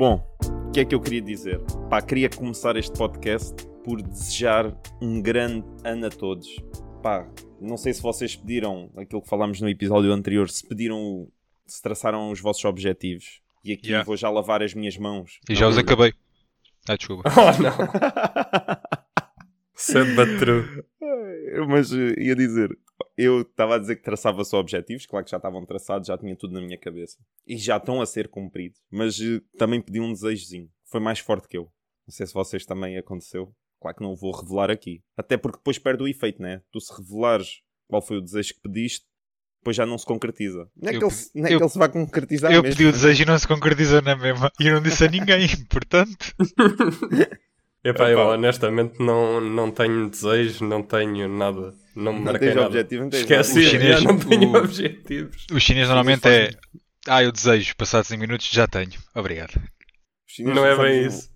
Bom, o que é que eu queria dizer? Pá, queria começar este podcast por desejar um grande ano a todos. Pá, não sei se vocês pediram aquilo que falámos no episódio anterior, se pediram, se traçaram os vossos objetivos. E aqui Yeah. vou já lavar as minhas mãos. E já os acabei. Ah, desculpa. Oh não. Sad but true. Mas eh, ia dizer, eu estava a dizer que traçava só objetivos, claro que já estavam traçados, já tinha tudo na minha cabeça. E já estão a ser cumpridos. Mas eh, também pedi um desejozinho. Foi mais forte que eu. Não sei se vocês também aconteceu. Claro que não vou revelar aqui. Até porque depois perde o efeito, né? Tu se revelares qual foi o desejo que pediste, depois já não se concretiza. Não é, Eu que, ele, não é eu- que ele se vai concretizar Eu mesmo. pedi o desejo e não se concretizou na mesma. E eu não disse a ninguém, portanto. Epá, Epá. eu honestamente não, não tenho desejo, não tenho nada. Não me Não marquei tens nada. objetivo, não tens Esqueci, chinês- não tenho o- objetivos. O chinês normalmente é. Ah, eu desejo, passados 5 minutos já tenho. Obrigado. Chineses Não é bem isso.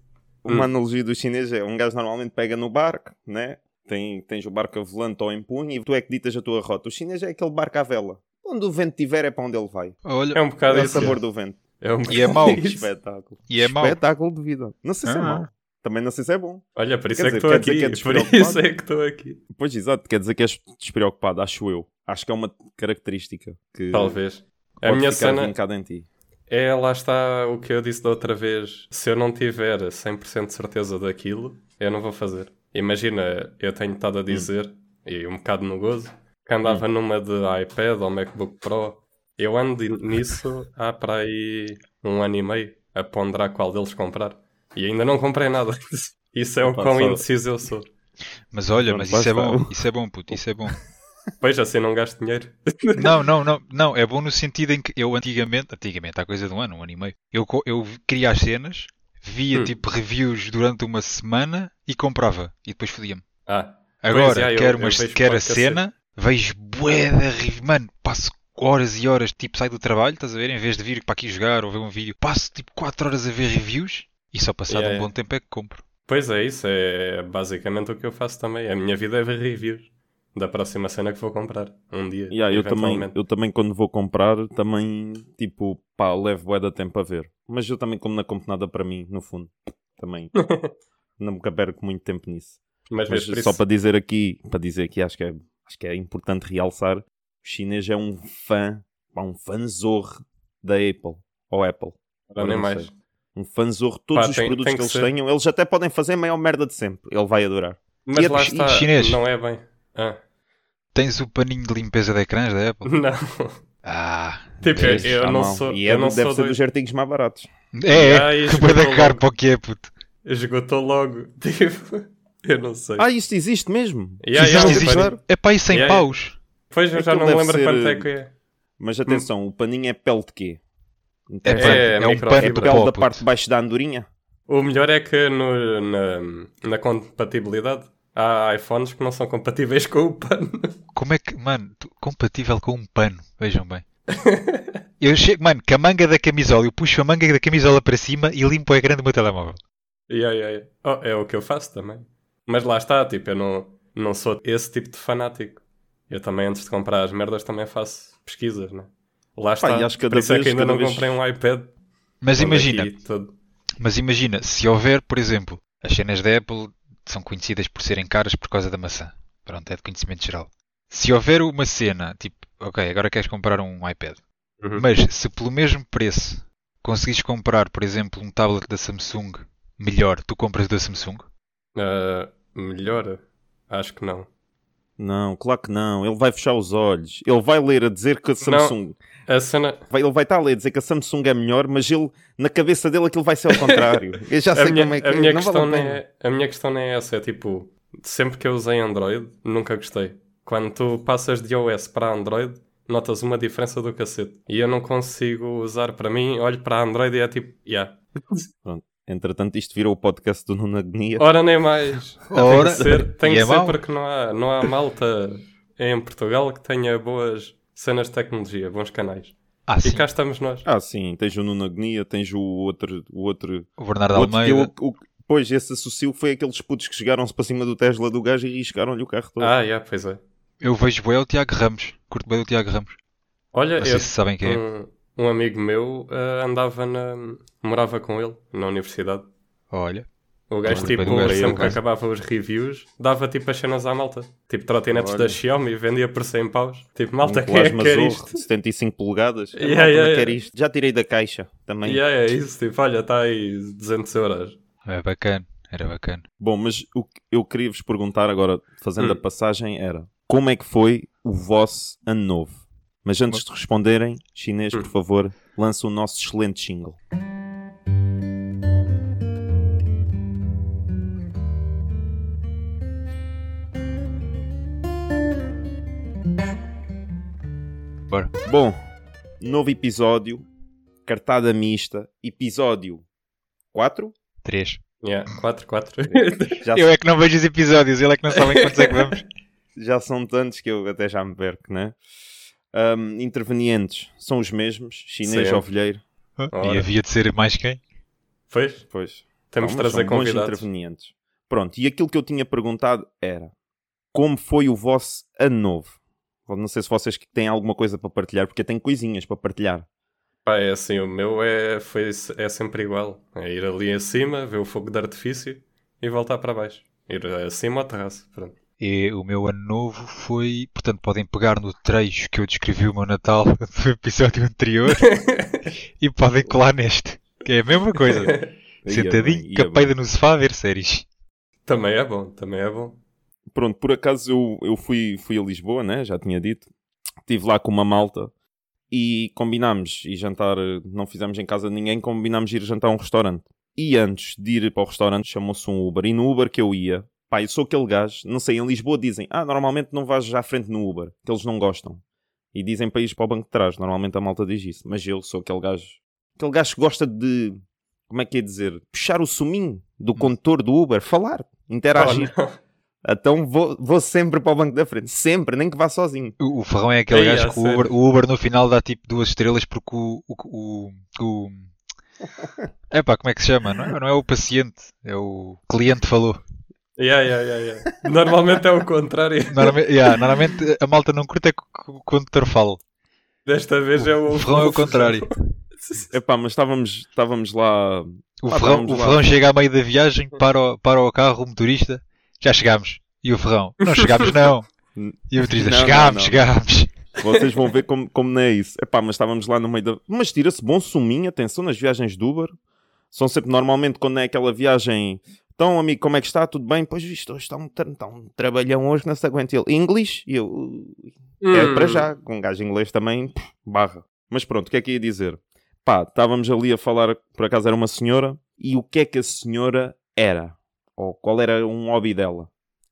Uma Hum. analogia do chinês é um gajo normalmente pega no barco, né? Tem, tens o barco a volante ou em punho e tu é que ditas a tua rota. O chinês é aquele barco à vela. Onde o vento tiver é para onde ele vai. Olha, É um bocado É o sabor do vento. É um E é bocado mau. Espetáculo. e é mau. Espetáculo de vida. Não sei se é Ah. mau. Também não sei se é bom. Olha, por isso Quer é que estou aqui. que é por isso é que estou aqui. Pois, exato. Quer dizer que és despreocupado, acho eu. Acho que é uma característica que Talvez. A minha cena em ti. é, lá está o que eu disse da outra vez. Se eu não tiver 100% de certeza daquilo, eu não vou fazer. Imagina, eu tenho estado a Hum. dizer, e um bocado no gozo, que andava numa de iPad ou MacBook Pro. Eu ando nisso há para aí um ano e meio a ponderar qual deles comprar. E ainda não comprei nada. Isso é o quão indeciso eu sou. Mas olha, Pronto, mas isso é bom. Isso é bom, puto. Isso é bom. Pois assim não gasto dinheiro. Não, não, não, não. É bom no sentido em que eu antigamente, antigamente, há coisa de um ano, um ano e meio, eu, eu queria as cenas, via Hum. tipo reviews durante uma semana e comprava. E depois fodia-me. Ah, Agora, é, eu- quero, eu umas, vejo quero a cena, vejo bué reviews. Mano, passo horas e horas, tipo, saio do trabalho, estás a ver? Em vez de vir para aqui jogar ou ver um vídeo, passo tipo 4 horas a ver reviews e só passado Yeah, um bom yeah. tempo é que compro. Pois é, isso é basicamente o que eu faço também. A minha vida é ver reviews da próxima cena que vou comprar um dia. Yeah, eu, também, eu também, quando vou comprar, também, tipo, pá, levo bué da tempo a ver. Mas eu também, como não compro nada para mim, no fundo, também nunca perco muito tempo nisso. Mas, Mas só isso- para dizer aqui, para dizer aqui, acho que é, acho que é importante realçar, o chinês é um fã, pá, um fãzorro da Apple, ou Apple. Ora, nem não mais. sei. Um fãzorro, todos Pá, os tem- produtos tem que, que eles ser. tenham, eles até podem fazer a maior merda de sempre. Ele vai adorar. Mas E lá a- e está, chinês? não é bem. Ah, Tens o paninho de limpeza de ecrãs da Apple? não. Ah, Tipo, eu não sou. E é, eu não deve sou ser dos artigos mais baratos. é, Ah, é, isso que bué da caro logo. para o que é, puto. Esgotou logo. Tipo, eu não sei. Ah, isto existe mesmo? Yeah, existe, yeah, existe. claro. É para aí 100 Yeah, paus. Pois eu já não me lembro ser, quanto é que é. Mas atenção, o paninho é pele de quê? É, É, pano, é um pano É pó, da parte de baixo da andorinha? O melhor é que no- na, na compatibilidade há iPhones que não são compatíveis com o pano. Como é que, mano, tu- compatível com um pano, vejam bem. Eu chego, mano, com a manga da camisola, eu puxo a manga da camisola para cima e limpo o ecrã do meu telemóvel. Yeah, yeah, yeah. Oh, é o que eu faço também. Mas lá está, tipo, eu não, não sou esse tipo de fanático. Eu também, antes de comprar as merdas, também faço pesquisas, né? Lá está. e acho que cada Por isso é vez- que ainda não vez- comprei um iPad. Mas imagina, todo- mas imagina, se houver, por exemplo, as cenas da Apple são conhecidas por serem caras por causa da maçã. Pronto, é de conhecimento geral. Se houver uma cena, tipo, ok, agora queres comprar um iPad, Uhum. mas se pelo mesmo preço conseguires comprar, por exemplo, um tablet da Samsung melhor, tu compras da Samsung? Ah, melhor? Acho que não. Não, claro que não. Ele vai fechar os olhos. Ele vai ler a dizer que a Samsung. A cena. Vai, ele vai estar a ler a dizer que a Samsung é melhor, mas ele, na cabeça dele, aquilo vai ser ao contrário. Eu já sei A minha, como é que a minha não questão vale a é, a minha questão nem é essa. É tipo, sempre que eu usei Android, nunca gostei. Quando tu passas de iOS para Android, notas uma diferença do cacete. E eu não consigo usar para mim, olho para Android e é tipo, yeah. Entretanto, isto virou o podcast do Nuno Agonia. Ora nem mais. Ora, tem que ser, tem que é ser porque não há, não há malta em Portugal que tenha boas cenas de tecnologia, bons canais. Ah, E sim. cá estamos nós. Ah, sim, tens o Nuno Agonia, tens o outro. O outro, O Bernardo o outro Almeida. eu- o- pois, esse associo foi aqueles putos que chegaram-se para cima do Tesla do gajo e riscaram-lhe o carro todo. Ah, yeah, pois é. Eu vejo bem o Tiago Ramos. Curto bem o Tiago Ramos. Olha, Não sei eu, se sabem quem é. um, um amigo meu eh, andava na. morava com ele na universidade. Olha. O gajo, tipo, sempre que acabava os reviews, dava tipo as cenas à malta. Tipo, trotinetes da Xiaomi e vendia por 100 paus. Tipo, malta, um quem é que quer isto? de 75 polegadas. Yeah, Yeah, yeah, quer yeah. isto. Já tirei da caixa também. E é, é isso, tipo, olha, está aí 200 euros. É bacana. Era bacana. Bom, mas o que eu queria vos perguntar agora, fazendo Hum. a passagem, era como é que foi o vosso ano novo? Mas antes de responderem, chinês, por Hum. favor, lança o nosso excelente jingle. Bom, novo episódio, cartada mista, episódio 4? 3. Yeah, 4, 4. Já, Eu é que não vejo os episódios, ele é que não sabe quantos é que vamos. já são tantos que eu até já me perco, né? Ahm, intervenientes são os mesmos, chinês Sempre. ovelheiro. Ora. E havia de ser mais quem? Pois, Pois. temos de trazer convidados. intervenientes. Pronto, e aquilo que eu tinha perguntado era como foi o vosso ano novo? Não sei se vocês que têm alguma coisa para partilhar, porque eu tenho coisinhas para partilhar. Pá, é assim, o meu é, foi, é sempre igual. É ir ali acima, ver o fogo de artifício e voltar para baixo. Ir acima ao terraço. Pronto. E o meu ano novo foi. Portanto, podem pegar no trecho que eu descrevi o meu Natal do episódio anterior e podem colar neste. Que é a mesma coisa. Ia Sentadinho, capeida bem. no sofá a ver séries. também é bom, também é bom. Pronto, por acaso eu, eu fui, fui a Lisboa, né? já tinha dito. Estive lá com uma malta e combinámos ir jantar, não fizemos em casa de ninguém, combinámos ir jantar a um restaurante. E antes de ir para o restaurante chamou-se um Uber. E no Uber que eu ia, pá, eu sou aquele gajo, não sei, em Lisboa dizem, ah, normalmente não vais já à frente no Uber, que eles não gostam. E dizem para ir para o banco de trás, normalmente a malta diz isso. Mas eu sou aquele gajo, aquele gajo que gosta de, como é que é dizer, puxar o suminho do condutor do Uber, falar, interagir. Oh. Então vou, vou sempre para o banco da frente. Sempre, nem que vá sozinho. O, o Ferrão é aquele Ei, gajo que o Uber, o Uber no final dá tipo duas estrelas porque o. o, o, o... Epá, como é que se chama? Não é, não é o paciente, é o cliente falou. Yeah, yeah, yeah, yeah. Normalmente é o contrário. Normalmente, yeah, normalmente a malta não curta que o condutor fala. Desta vez é o. O Ferrão é o contrário. Epá, mas estávamos, estávamos lá. O Ah, Ferrão, o lá. Ferrão chega a meio da viagem, para o, para o carro, o motorista, já chegámos. E o Ferrão, não chegámos não. E o motorista, chegámos, chegámos. Vocês vão ver como, como não é isso. Epá, mas estávamos lá no meio da. Mas tira-se bom suminho, atenção, nas viagens do Uber. São sempre, normalmente, quando é aquela viagem. Então, amigo, como é que está? Tudo bem? Pois visto, hoje está um, tra- está um trabalhão hoje, não se aguenta ele. English? E eu. "Ui, É Hum. para já, com um gajo inglês também, barra. Mas pronto, o que é que ia dizer? Pá, estávamos ali a falar, por acaso era uma senhora, e o que é que a senhora era? Ou qual era um hobby dela?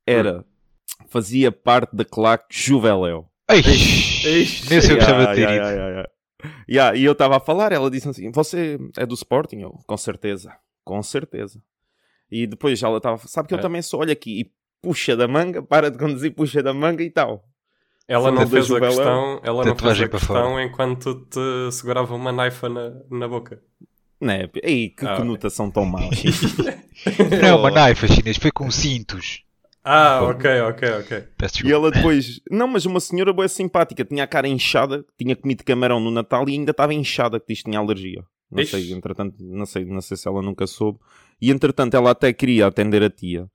Era, fazia parte da claque Juveléu. Eish, Eish. nem sei o que estava a ter yeah, ido. yeah, yeah, yeah. Yeah, e eu estava a falar, ela disse assim: Você é do Sporting? Eu, com certeza, com certeza. E depois ela estava, sabe que eu É. também sou, olha aqui, e puxa da manga, para de conduzir, puxa da manga e tal. Ela não fez a questão, ela não fez a questão fora. enquanto te segurava uma naifa na, na boca. Né? Ei, que Ah, conotação tão má. Não é uma naifa chinês, foi com cintos. Ah, ok, ok, ok. Peço E ela depois, não, mas uma senhora boa simpática, tinha a cara inchada, tinha comido camarão no Natal e ainda estava inchada, que diz que tinha alergia. Não Ixi. sei, entretanto, não sei, não sei se ela nunca soube. E entretanto, ela até queria atender a tia.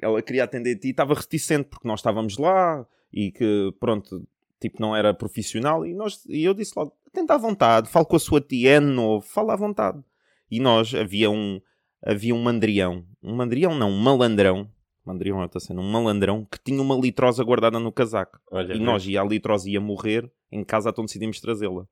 Ela queria atender a tia e estava reticente porque nós estávamos lá e que, pronto, tipo, não era profissional. E, nós, e eu disse logo: tenta à vontade, fale com a sua tia, é novo, fala à vontade. E nós, havia um, havia um mandrião, um mandrião não, um malandrão. Mandrião é outra cena, um malandrão que tinha uma litrosa guardada no casaco. Olha, E nós, e a litrose ia morrer, em casa então decidimos trazê-la.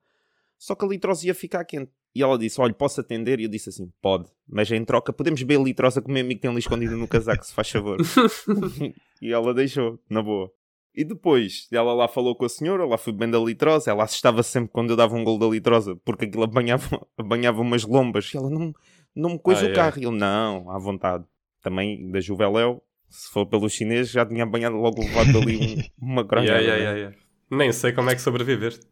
Só que a litrose ia ficar quente. E ela disse, olha, posso atender? E eu disse assim, pode. Mas em troca, podemos beber a litrosa que o meu amigo tem ali escondido no casaco, se faz favor. e ela deixou, na boa. E depois, ela lá falou com a senhora, lá fui bebendo a litrosa, ela assustava sempre quando eu dava um gol da litrosa, porque aquilo apanhava, apanhava umas lombas. E ela, não, não me coisa Ah, o é. carro. E eu, não, à vontade. Também, da Juveléu, se for pelo chinês, já tinha apanhado logo levado ali um- uma grande Yeah, yeah, yeah, yeah. Nem sei como é que sobreviveste.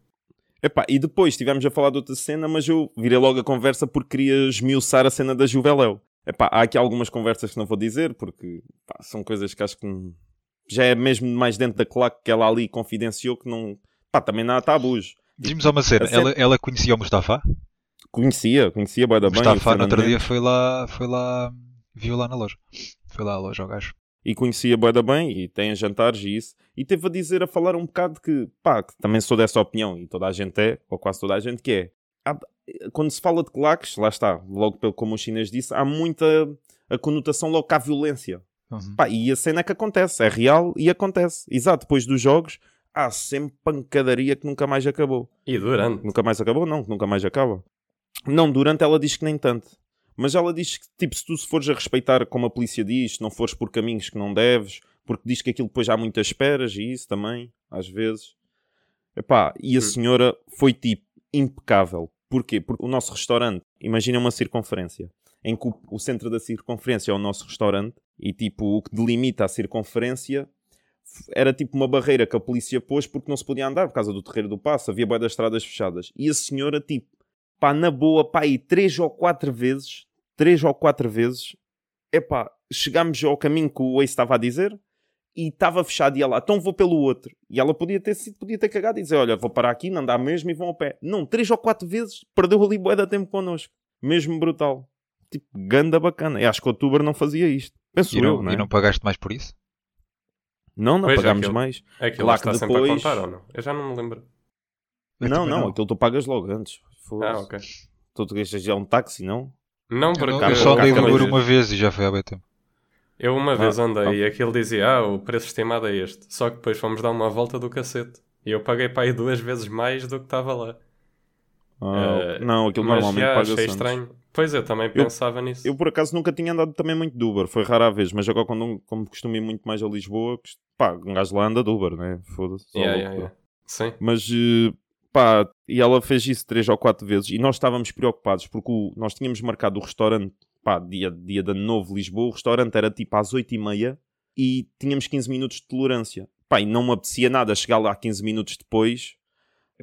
Epá, e depois estivemos a falar de outra cena, mas eu virei logo a conversa porque queria esmiuçar a cena da Juveléu. Epá, há aqui algumas conversas que não vou dizer porque pá, são coisas que acho que já é mesmo mais dentro da claque que ela ali confidenciou que não. Pá, também não há tabus. Diz-me só uma cena, ela, ela conhecia o Mustafa? Conhecia, conhecia bué da bem. o Mustafa no outro dia foi lá, foi lá, viu lá na loja. Foi lá à loja ao gajo. e conhecia bué da bem e tem jantares e isso. E teve a dizer, a falar um bocado que, pá, que também sou dessa opinião e toda a gente é, ou quase toda a gente que é. Há- quando se fala de claques, lá está, logo pelo como o chinês disse, há muita a conotação logo à violência. Uhum. Pá, e a cena é que acontece, é real e acontece. Exato, depois dos jogos há sempre pancadaria que nunca mais acabou. E durante. Nunca mais acabou? Não, que nunca mais acaba. Não, durante ela diz que nem tanto. Mas ela diz que, tipo, se tu se fores a respeitar como a polícia diz, se não fores por caminhos que não deves, porque diz que aquilo depois há muitas esperas e isso também, às vezes. Epá, e a Hum. senhora foi, tipo, impecável. Porquê? Porque o nosso restaurante, imagina uma circunferência, em que o, o centro da circunferência é o nosso restaurante, e, tipo, o que delimita a circunferência era tipo uma barreira que a polícia pôs porque não se podia andar por causa do terreiro do passo, havia bué das estradas fechadas. E a senhora, tipo, pá, na boa, pá, e três ou quatro vezes, três ou quatro vezes, epá, chegámos ao caminho que o Waze estava a dizer e estava fechado e ela, então vou pelo outro. E ela podia ter sido, podia ter cagado e dizer, olha, vou parar aqui, não dá mesmo e vão ao pé. Não, três ou quatro vezes, perdeu ali bué da tempo connosco. Mesmo brutal. Tipo, ganda bacana. Eu acho que o Tuber não fazia isto. Penso E eu, não, não é? e não pagaste mais por isso? Não, não Pois, pagámos aquilo- mais. Aquilo Lá está que sempre a depois- contar ou não? Eu já não me lembro. Eu não, também não, aquilo tu pagas logo antes. Ah, ok. Tu te gastas já um táxi, não? Não, não- cá- eu só cá- andei de cá- Uber cá- uma vez e já foi há bem tempo. eu uma vez Ah, andei e aquilo dizia, ah, o preço estimado é este. Só que depois fomos dar uma volta do cacete. E eu paguei para aí duas vezes mais do que estava lá. Ah, Eh, não, aquilo normalmente já paga-se achei antes. estranho. Pois eu também pensava nisso. Eu por acaso nunca tinha andado também muito de Uber, foi rara a vez, mas agora quando como costumo ir muito mais a Lisboa, pá, um gajo lá anda de Uber, né? Foda-se. só Yeah, louco. yeah, yeah. Sim. Mas eh, pá, e ela fez isso três ou quatro vezes e nós estávamos preocupados porque o- nós tínhamos marcado o restaurante, pá, dia, dia de ano novo Lisboa, o restaurante era tipo às oito e meia e tínhamos 15 minutos de tolerância. Pá, e não me apetecia nada chegar lá 15 minutos depois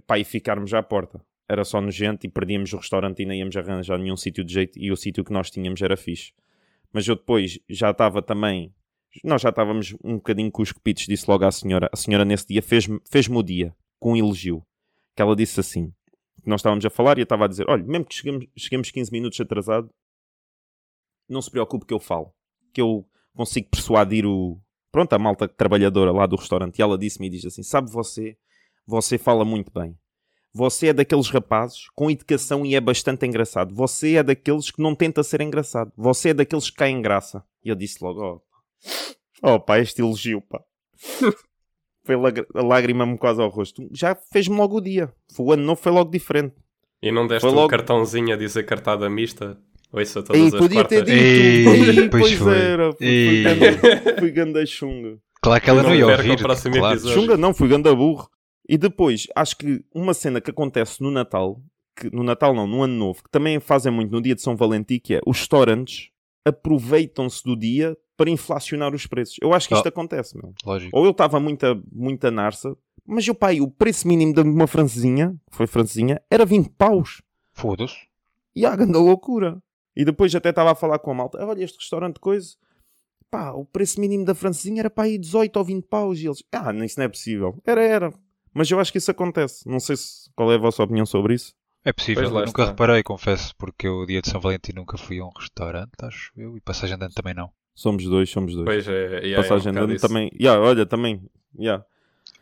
pá, e ficarmos à porta. Era só nojento e perdíamos o restaurante e nem íamos arranjar nenhum sítio de jeito e o sítio que nós tínhamos era fixe. Mas eu depois já estava também. Nós já estávamos um bocadinho com os copitos, disse logo à senhora. A senhora nesse dia fez-me fez o dia com um elogio. Que ela disse assim: que nós estávamos a falar e eu estava a dizer: olha, mesmo que cheguemos, cheguemos 15 minutos atrasado, não se preocupe que eu falo. Que eu consigo persuadir o. Pronto, a malta trabalhadora lá do restaurante. E ela disse-me e diz assim: sabe você, você fala muito bem. Você é daqueles rapazes com educação e é bastante engraçado. Você é daqueles que não tenta ser engraçado. Você é daqueles que caem em graça. E eu disse logo: Oh, oh pá, este elogio, pá. foi a lágrima-me quase ao rosto. Já fez-me logo o dia. Foi o ano novo, foi logo diferente. E não deste Foi um logo- cartãozinho a dizer cartada mista? Ouça todas Ei, as podia ter quartas. dito. Ei, Ei, pois foi. era. Fui, fui, ganda, fui ganda chunga. Claro que ela Não não ia ouvir. claro. Chunga não, fui ganda burro. E depois, acho que uma cena que acontece no Natal, que no Natal não, no Ano Novo, que também fazem muito no dia de São Valentim, que é os restaurantes aproveitam-se do dia para inflacionar os preços. Eu acho que isto Oh. acontece, meu. Lógico. Ou eu estava muita, muita narça, mas eu, pai, o preço mínimo de uma francesinha, que foi francesinha, era 20 paus. Foda-se. E a grande loucura. E depois até estava a falar com a malta, olha este restaurante de coisa, pá, o preço mínimo da francesinha era para aí 18 ou 20 paus. E eles, ah, isso não é possível. Era, era. Mas eu acho que isso acontece. Não sei se, qual é a vossa opinião sobre isso. É possível. Nunca está. reparei, confesso, porque eu, dia de São Valentim, nunca fui a um restaurante, acho eu, e passagem de ano também não. Somos dois, somos dois. Pois é, e é, Passagem um de ano isso. também. Yeah, olha, também. Yeah.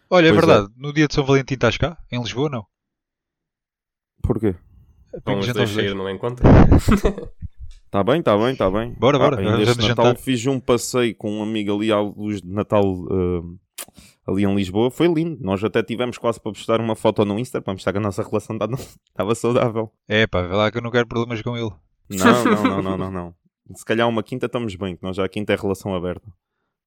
Olha, é Pois é. verdade, no dia de São Valentim estás cá? Em Lisboa, não? Porquê? Vamos deixar dois. ir no encontro. Tá bem, tá bem, tá bem. Bora, bora, ainda vamos este Natal jantar. fiz um passeio com um amigo ali à luz de Natal ah, ali em Lisboa. Foi lindo. Nós até tivemos quase para postar uma foto no Insta para mostrar que a nossa relação tá- estava saudável. É pá, vê lá que eu não quero problemas com ele. Não, não, não, não, não, não. Se calhar uma quinta estamos bem, que nós já a quinta é relação aberta.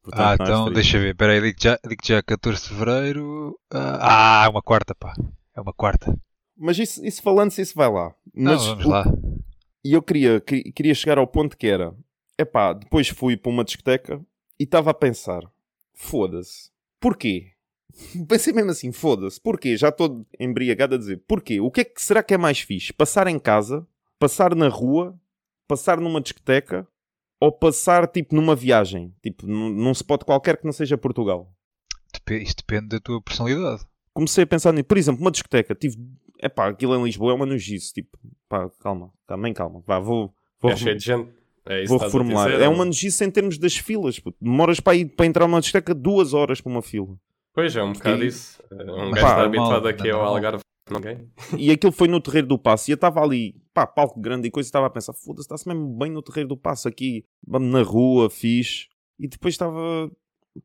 Portanto, ah, não é então frio. deixa ver. Espera aí, digo já, digo já 14 de Fevereiro. Ah, uma quarta, pá. É uma quarta. Mas isso, isso falando-se, isso vai lá. Não, Mas vamos o- lá. E eu queria, que- queria chegar ao ponto que era: epá, depois fui para uma discoteca e estava a pensar: foda-se, porquê? Pensei mesmo assim: foda-se, porquê? Já estou embriagado a dizer: porquê? O que é que será que é mais fixe? Passar em casa, passar na rua, passar numa discoteca ou passar tipo numa viagem? Tipo num, spot qualquer que não seja Portugal? Dep- Isto depende da tua personalidade. comecei a pensar nisso. Por exemplo, uma discoteca, tive, epá, aquilo em Lisboa é uma nojice, tipo, pá, calma, também calma, vá, vou, vou, É cheio de gente. É vou reformular. dizer, É ou- uma nojice em termos das filas, puto. demoras para, ir, para entrar numa discoteca duas horas para uma fila. Pois é, um bocado Porque- isso. Um Mas gajo é está habituado aqui é ao. Algarve. Ninguém. E aquilo foi no Terreiro do Passo. E eu estava ali, pá, palco grande e coisa, e estava a pensar, foda-se, está-se mesmo bem no Terreiro do Passo aqui, vamos na rua, fixe. E depois estava,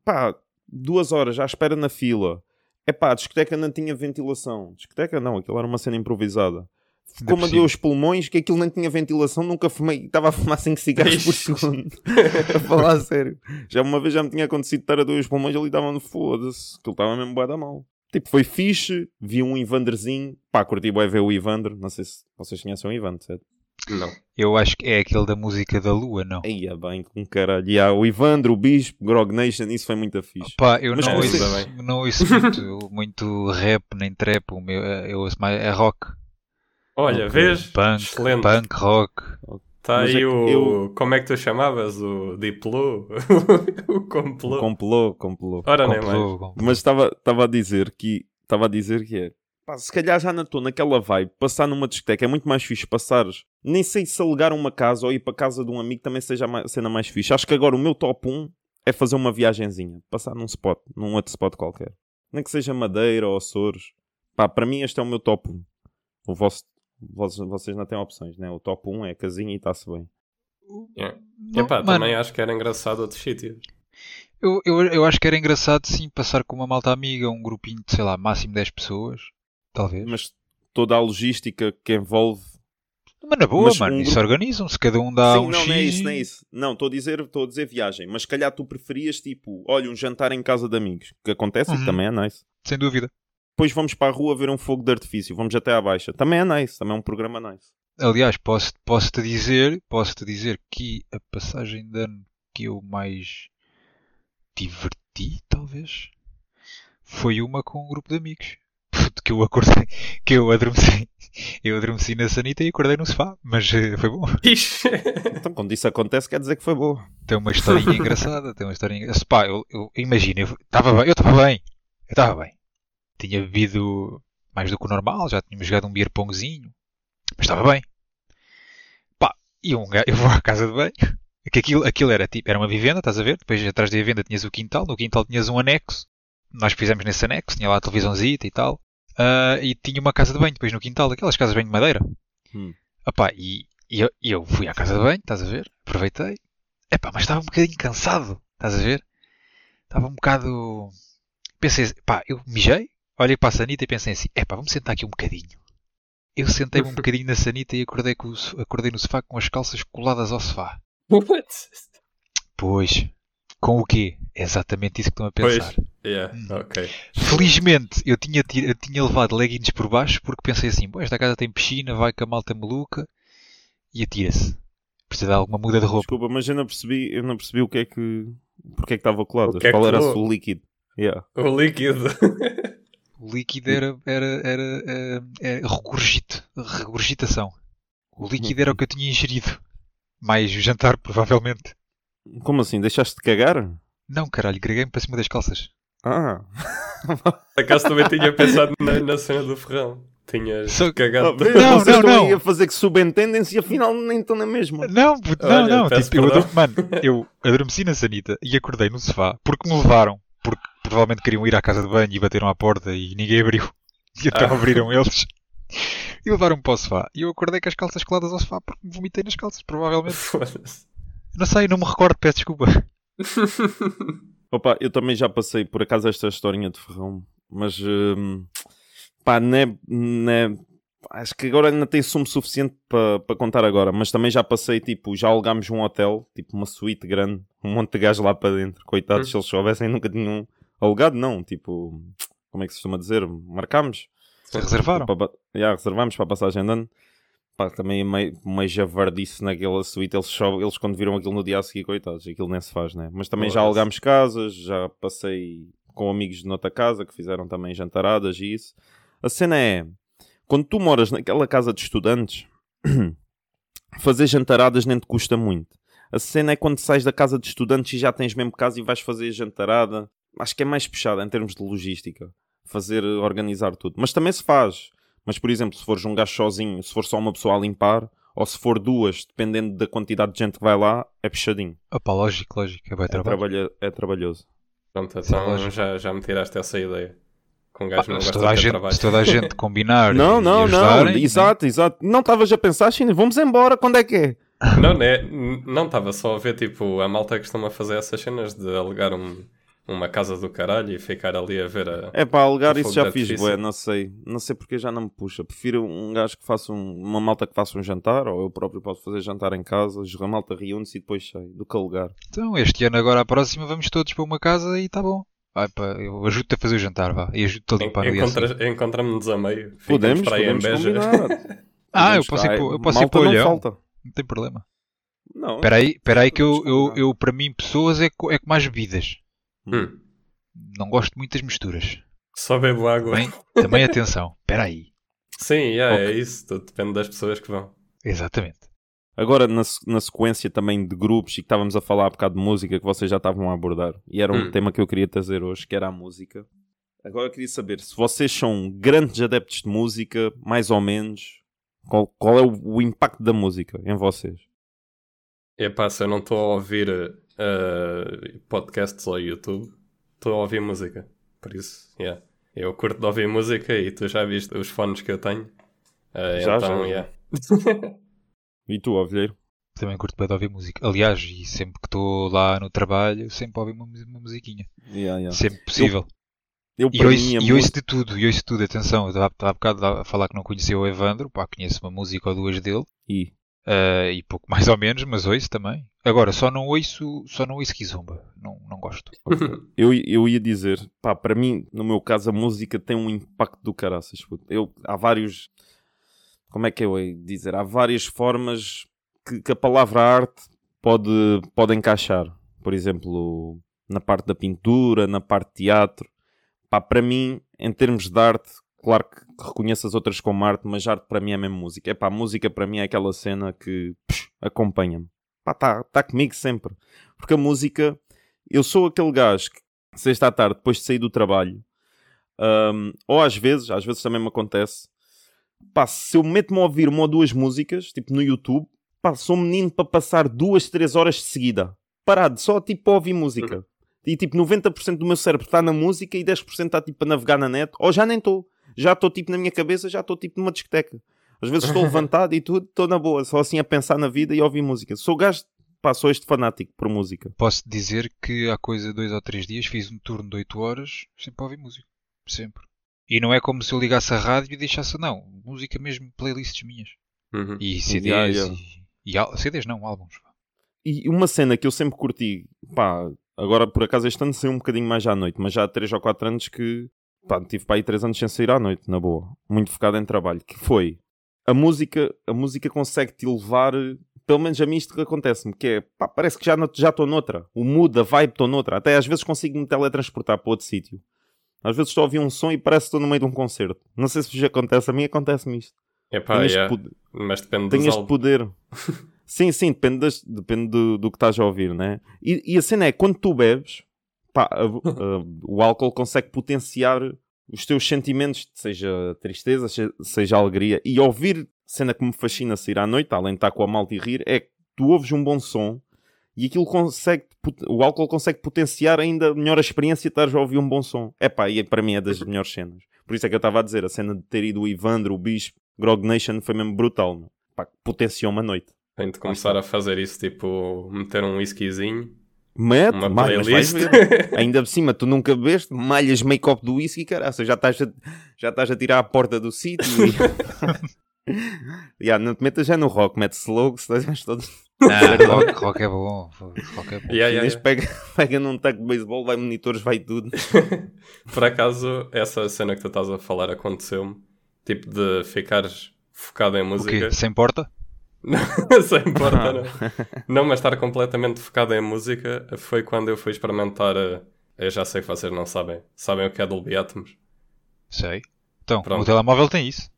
pá, duas horas à espera na fila. É pá, a discoteca não tinha ventilação. Discoteca não, aquilo era uma cena improvisada. Ficou-me a os pulmões, que aquilo nem tinha ventilação, nunca fumei, estava a fumar 5 cigarros por segundo. a falar a sério. Já uma vez já me tinha acontecido estar a doer os pulmões ali estava no foda-se, aquilo estava mesmo bué da mal. Tipo, foi fixe, vi um Ivanderzinho, pá, curti bué ver o Ivander, não sei se vocês conhecem o Ivander, certo? Não. Eu acho que é aquele da música da Lua, não. Aí é bem, com caralho. E há o Ivander, o Bispo, Grog Nation, isso foi muito fixe. Pá, eu Mas não ouço, não ouço muito, muito rap nem trap. O meu, eu ouço mais é rock. Olha, Ok. vês? Punk, Excelente. punk, rock. Está aí é- o. eu- Como é que tu chamavas? O Diplo? o complô. Complô, complô. Ora, nem mais. complô, complô. Mas estava estava a dizer que estava a dizer que é pá, se calhar já não estou naquela vibe passar numa discoteca é muito mais fixe passares nem sei se alugar uma casa ou ir para casa de um amigo também seja a cena mais fixe acho que agora o meu top 1 é fazer uma viagenzinha passar num spot num outro spot qualquer nem que seja Madeira ou Açores pá, para mim este é o meu top 1 o vosso vocês, vocês não têm opções né? o top 1 é casinha e está-se bem Yeah. Não, Epá, mano, também acho que era engraçado outros sítios. eu, eu, eu acho que era engraçado sim passar com uma malta amiga, um grupinho de, sei lá, máximo 10 pessoas. Talvez. Mas, mas toda a logística que envolve na boa, mas mano, um isso grupo- organizam-se, cada um dá Sim, um não, X. não é isso, não é e- isso. Não, estou a dizer, estou a dizer viagem, mas se calhar tu preferias tipo, olha, um jantar em casa de amigos, que acontece e Uhum. que também é nice. Sem dúvida. Depois vamos para a rua ver um fogo de artifício, vamos até à baixa. Também é nice, também é um programa nice. Aliás, posso, posso te dizer, posso te dizer que a passagem de ano que eu mais diverti, talvez, foi uma com um grupo de amigos. Puto, que eu acordei, que eu adormeci, eu adormeci na sanita e acordei no sofá, mas eh, foi bom. Ixi. Então, quando isso acontece, quer dizer que foi boa. Tem uma historinha engraçada, tem uma historinha engraçada. Pá, eu, eu imagino, eu estava bem, eu estava bem, eu estava bem. Tinha bebido mais do que o normal, já tínhamos jogado um beer pongzinho, mas estava bem. Pá, e um gajo, eu vou à casa de banho, que aquilo, aquilo era tipo, era uma vivenda, estás a ver? Depois atrás da vivenda tinhas o quintal, no quintal tinhas um anexo, nós fizemos nesse anexo, tinha lá a televisãozita e tal, ah, e tinha uma casa de banho depois no quintal, aquelas casas de banho de madeira. Hum. Epá, e, e eu, e eu fui à casa de banho, estás a ver? Aproveitei. Epá, mas estava um bocadinho cansado, estás a ver? Estava um bocado. Pensei, pá, eu mijei, olhei para a sanita e pensei assim: epá, vamos sentar aqui um bocadinho. Eu sentei-me um bocadinho na sanita e acordei, com o acordei no sofá com as calças coladas ao sofá. What? Pois, com o quê? É exatamente isso que estão a Pois. pensar. Yeah, Hum. ok. Felizmente eu tinha, ti- eu tinha levado leggings por baixo porque pensei assim: Bom, esta casa tem piscina, vai com a malta maluca e atira-se. Precisa de alguma muda de roupa. Desculpa, mas eu não percebi, eu não percebi o que é que. Porque é que estava colado. É Qual que era o líquido? Yeah. O líquido. O líquido era, era, era, eh, era regurgito, regurgitação. O líquido era o que eu tinha ingerido. Mais o jantar, provavelmente. Como assim? Deixaste de cagar? Não, caralho, greguei-me para cima das calças. Ah. Por acaso também tinha pensado na, na cena do ferrão. Tinhas Só- cagado. Oh? Não, Vocês não, não. aí a fazer que subentendem-se e afinal nem estão na mesma. Não, não, Olha, não. Tipo, eu mano, eu adormeci na sanita e acordei no sofá porque me levaram. Provavelmente queriam ir à casa de banho e bateram à porta e ninguém abriu. E então Ah. abriram eles. E levaram-me para o sofá. E eu acordei com as calças coladas ao sofá porque me vomitei nas calças, provavelmente. Foda-se. Não sei, não me recordo, peço desculpa. Opa, eu também já passei por acaso esta historinha de ferrão, mas hum, pá, não é, não é- acho que agora ainda tem sumo suficiente para para contar agora, mas também já passei, tipo, já alugámos um hotel, tipo uma suíte grande, um monte de gajos lá para dentro, coitados, Hum. se eles soubessem nunca tinham alugado, não, tipo, como é que se costuma dizer? Marcámos? Reservaram. Para, já, reservámos para a passagem de ano. Pá, também meio, meio javardice naquela suíte. Eles, só, eles quando viram aquilo no dia a seguir, coitados, aquilo nem se faz, né? Mas também já alugámos casas, já passei com amigos de noutra casa que fizeram também jantaradas e isso. A cena é, quando tu moras naquela casa de estudantes, fazer jantaradas nem te custa muito. A cena é quando sais da casa de estudantes e já tens mesmo casa e vais fazer jantarada. Acho que é mais puxada em termos de logística. fazer, organizar tudo. Mas também se faz. Mas, por exemplo, se fores um gajo sozinho, se for só uma pessoa a limpar, ou se for duas, dependendo da quantidade de gente que vai lá, é puxadinho. Opa, lógico, lógico. É bem É, trabalha- é trabalhoso. Pronto, Sim, então lógico. já, já me tiraste essa ideia. Com um gajo Ah, não se, gosta toda a gente, trabalho. se toda a gente combinar Não, e, não, e não. ajudarem, né? Exato, exato. Não estavas a pensar, China, vamos embora, quando é que é? Não, né? Não estava só a ver, tipo, a malta costuma fazer essas cenas de alugar um- uma casa do caralho e ficar ali a ver a... É para alugar, isso já fiz, bué, não sei. Não sei porque já não me puxa. Prefiro um gajo que faça um- uma malta que faça um jantar, ou eu próprio posso fazer jantar em casa, a malta reúne-se e depois sai, do que alugar. Então, este ano agora, a próxima, vamos todos para uma casa e está bom. Vai, pá, eu ajudo-te a fazer o jantar, vá. E ajudo-te a limpar no dia seguinte. Encontra- Encontramos a meio. Ficamos Podemos, para aí em podemos. Ah, eu posso ir para- eu posso ir para o não Olhão. falta. Não tem problema. Não. Espera aí, espera aí que eu, eu, eu, para mim, pessoas é, é com mais bebidas. Hum, Não gosto muito das misturas. só bebo água. Também, também atenção. Espera aí. Sim, yeah, é Ok. isso. Tudo depende das pessoas que vão. Exatamente. Agora, na, na sequência também de grupos e que estávamos a falar há bocado de música que vocês já estavam a abordar, e era um Hum. tema que eu queria trazer hoje, que era a música. Agora eu queria saber se vocês são grandes adeptos de música, mais ou menos, qual, qual é o, o impacto da música em vocês? Epá, se eu não estou a ouvir eh, podcasts ou YouTube, estou a ouvir música. Por isso, yeah. Eu curto de ouvir música e tu já viste os fones que eu tenho. Eh, Já, então, já. yeah. E tu, Ovelheiro? Também curto bem de ouvir música. Aliás, e sempre que estou lá no trabalho, sempre ouvi uma, uma musiquinha. Yeah, yeah. Sempre possível. Eu, E para ouço, mim, e ouço de tudo, e ouço de tudo. Atenção, eu estava há bocado a falar que não conhecia o Evandro. Pá, conheço uma música ou duas dele. E- eh, e pouco mais ou menos, mas ouço também. Agora, só não ouço, só não ouço Kizomba. Não, não gosto. Eu, eu ia dizer, pá, para mim, no meu caso, a música tem um impacto do caraças. Eu, há vários. Como é que eu ia dizer? Há várias formas que, que a palavra arte pode, pode encaixar. Por exemplo, na parte da pintura, na parte de teatro. Pá, para mim, em termos de arte, claro que reconheço as outras como arte, mas arte para mim é mesmo música. É pá, música para mim é aquela cena que acompanha-me. Pá, tá, tá comigo sempre. Porque a música eu sou aquele gajo que, sexta à tarde, depois de sair do trabalho, hum, ou às vezes, às vezes também me acontece, pá, se eu meto-me a ouvir uma ou duas músicas, tipo no YouTube, pá, sou um menino para passar duas, três horas de seguida, parado, só tipo a ouvir música. E tipo, 90% do meu cérebro está na música e 10% está tipo a navegar na net, ou já nem estou. Já estou tipo na minha cabeça, já estou tipo numa discoteca. Às vezes estou levantado e tudo, estou na boa, só assim a pensar na vida e a ouvir música. Sou gajo, pá, sou este fanático por música. Posso dizer que há coisa de dois ou três dias fiz um turno de 8 horas sempre a ouvir música. Sempre. E não é como se eu ligasse a rádio e deixasse, não. Música mesmo, playlists minhas. Uhum. E CDs. Yeah, yeah. E, e al- CDs não, álbuns. E uma cena que eu sempre curti, pá, agora por acaso este ano saiu um bocadinho mais à noite, mas já há 3 ou 4 anos que, pá, tive para aí 3 anos sem sair à noite, na boa, muito focado em trabalho, que foi, a música, a música consegue te levar, pelo menos a mim isto que acontece-me, que é, pá, parece que já já estou noutra, o a vibe estou noutra, até às vezes consigo me teletransportar para outro sítio. Às vezes estou a ouvir um som e parece que estou no meio de um concerto. Não sei se vos acontece, a mim acontece-me isto. Epá, Tenho este yeah. poder- Mas depende tem dos este álbuns. poder. sim, sim, depende, das- depende do, do que estás a ouvir, né? E, e a cena é, quando tu bebes, pá, o álcool consegue potenciar os teus sentimentos, seja tristeza, se- seja alegria. E ouvir, cena que me fascina sair à noite, além de estar com a malta e rir, é que tu ouves um bom som e aquilo consegue, o álcool consegue potenciar ainda melhor a experiência de estares a ouvir um bom som. É pá, e para mim é das melhores cenas. Por isso é que eu estava a dizer, a cena de ter ido o Ivandro, o Bispo, Grog Nation foi mesmo brutal. Pá, potenciou-me a noite. Tenho de começar a fazer isso, tipo, meter um whiskyzinho, Mete, uma malha, mas vais ver. Ainda por cima, tu nunca bebeste, malhas meio copo do whisky, caraça, já estás a, já estás a tirar a porta do sítio. E... yeah, não te metas já no rock, mete slow, se estás todo... Não, rock, rock é bom. Rock é bom. Yeah, yeah, yeah. Pega, pega num taco de beisebol, vai monitores, vai tudo. Por acaso, essa cena que tu estás a falar aconteceu-me, tipo de ficares focado em O música. quê? Sem porta? Sem importa, não. Não, mas estar completamente focado em música foi quando eu fui experimentar. eh, Eu já sei que vocês não sabem. Sabem o que é Dolby Atmos? Sei. Então, Pronto. o telemóvel tem isso.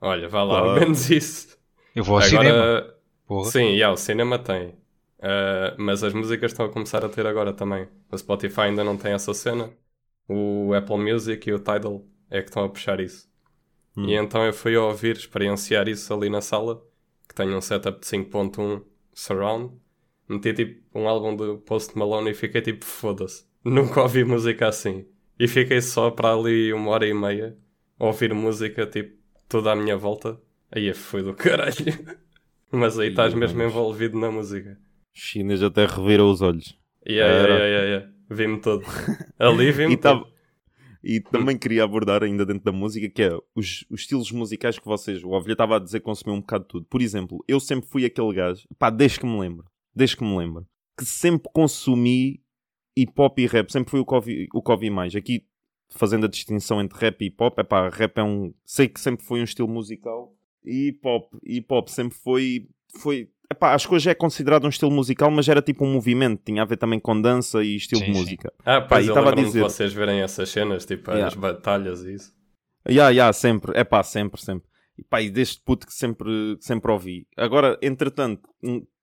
Olha, vá lá, ao menos isso. Eu vou ao cinema. Agora, Porra. sim, yeah, o cinema tem. Eh, mas as músicas estão a começar a ter agora também. O Spotify ainda não tem essa cena. O Apple Music e o Tidal é que estão a puxar isso. Hum. E então eu fui ouvir, experienciar isso ali na sala, que tenho um setup de 5.1 surround. Meti tipo um álbum de Post Malone e fiquei tipo, foda-se. Nunca ouvi música assim. E fiquei só para ali uma hora e meia a ouvir música, tipo, toda à minha volta. Aí foi do caralho. Mas aí estás Ih, mesmo envolvido na música. Chinas até revirou os olhos. Yeah, yeah, yeah, yeah, yeah. Vi-me todo. Ali vi-me E, todo. E também queria abordar ainda dentro da música que é os, os estilos musicais que vocês. O Ovelha estava a dizer que consumiu um bocado de tudo. Por exemplo, eu sempre fui aquele gajo, pá, desde que me lembro, desde que me lembro, que sempre consumi hip hop e rap, sempre fui o que ouvi, o que ouvi mais. Aqui, fazendo a distinção entre rap e hip hop, é pá, rap é um. Sei que sempre foi um estilo musical e hip hop, hip hop sempre foi. foi Epá, acho que hoje é considerado um estilo musical, mas era tipo um movimento, tinha a ver também com dança e estilo Sim, de sim. música. Ah, Pá, eu tava a dizer- vocês verem essas cenas, tipo Yeah. as batalhas e isso. Ya, ya, sempre. É pá, sempre, sempre. E pá, e desde puto que sempre, sempre ouvi. Agora, entretanto,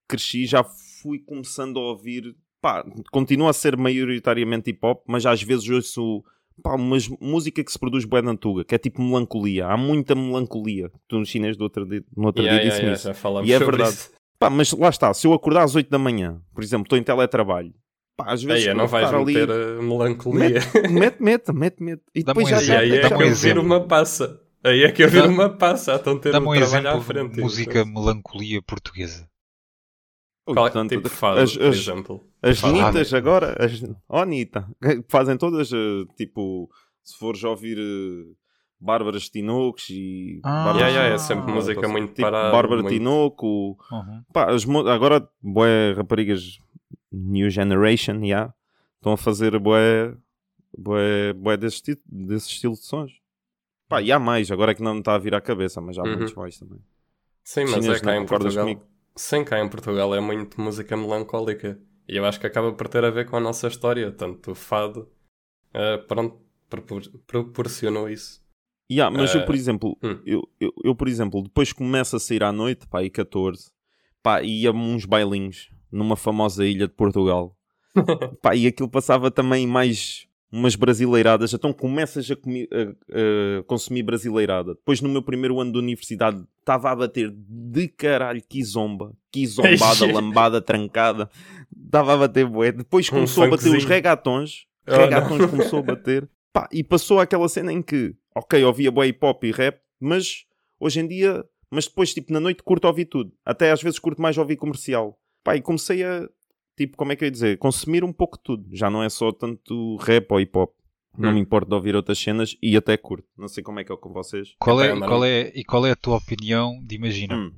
cresci, já fui começando a ouvir. Pá, continua a ser maioritariamente hip hop, mas às vezes ouço. Pá, umas música que se produz bué na Antuga, que é tipo melancolia. Há muita melancolia. Tu no chinês do outro dia, no outro Yeah, dia yeah, disse-me yeah, isso. E é verdade. isso. Pá, mas lá está, se eu acordar às 8 da manhã, por exemplo, estou em teletrabalho, pá, às vezes Aí, não vais estar ali, meter a melancolia. mete, mete, mete, mete. E Dá-me depois já exemplo, aí é dá-me que eu exemplo. viro uma passa. Aí é que eu viro uma passa. Então ter um trabalho à frente. de música melancolia portuguesa. Qual é, portanto, tipo fado, as- por as- exemplo. As. Nitas agora, as... oh Anitta, fazem todas, eh, tipo, se fores ouvir eh, Bárbara Tinoco e... Ah. Bárbara- Yeah, yeah, é sempre Ah, música tipo, muito parada. Bárbara muito... Tinoco, Uhum. pá, as mo- agora, boé raparigas New Generation, yeah, estão a fazer boé, boé, boé desse, desse estilo de sons. Pá, e há mais, agora é que não me está a vir à cabeça, mas há Uhum. muitos mais também. Sim, mas é cá em Portugal. comigo? Sim, cá em Portugal é muito música melancólica. E eu acho que acaba por ter a ver com a nossa história. Tanto o fado, eh, pronto, propor- proporcionou isso. Yeah, mas eu, Eh, por exemplo, hum. eu, eu, eu, por exemplo, depois começo a sair à noite, pá, aí 14, pá, ia uns bailinhos numa famosa ilha de Portugal. pá, e aquilo passava também mais umas brasileiradas, então começas a, comi- a- a consumir brasileirada. Depois no meu primeiro ano de universidade estava a bater de caralho que zomba, que zombada, lambada, trancada. Estava a bater bué. Depois Um começou a bater os regatons. Oh, regatons não. começou a bater. Pá, e passou aquela cena em que, ok, ouvia bué hip hop e rap, mas hoje em dia, mas depois, tipo, na noite curto ouvir tudo. Até às vezes curto mais ouvir comercial. Pá, e comecei a, tipo, como é que eu ia dizer? Consumir um pouco de tudo. Já não é só tanto rap ou hip hop. Não Hum. me importa de ouvir outras cenas e até curto. Não sei como é que é com vocês. Qual é, Epá, qual é, e qual é a tua opinião de imagina? Hum.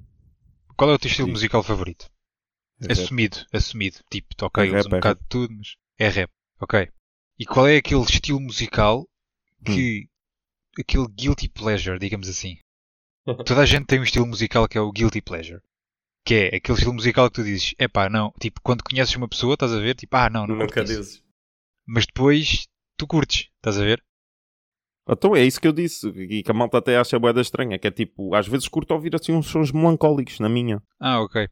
Qual é o teu estilo Sim. musical favorito? Rap. Assumido, assumido. Tipo, ok, É uso rap, um é bocado de tudo, mas é rap. Ok. E qual é aquele estilo musical Hum. que. Aquele guilty pleasure, digamos assim? Toda a gente tem um estilo musical que é o guilty pleasure. Que é aquele estilo musical que tu dizes, epá, não, tipo, quando conheces uma pessoa, estás a ver, tipo, ah, não, não Nunca dizes. Mas depois tu curtes, estás a ver? Então é isso que eu disse. E que a malta até acha boeda estranha. Que é tipo, às vezes curto ouvir assim uns sons melancólicos na minha. Ah, ok.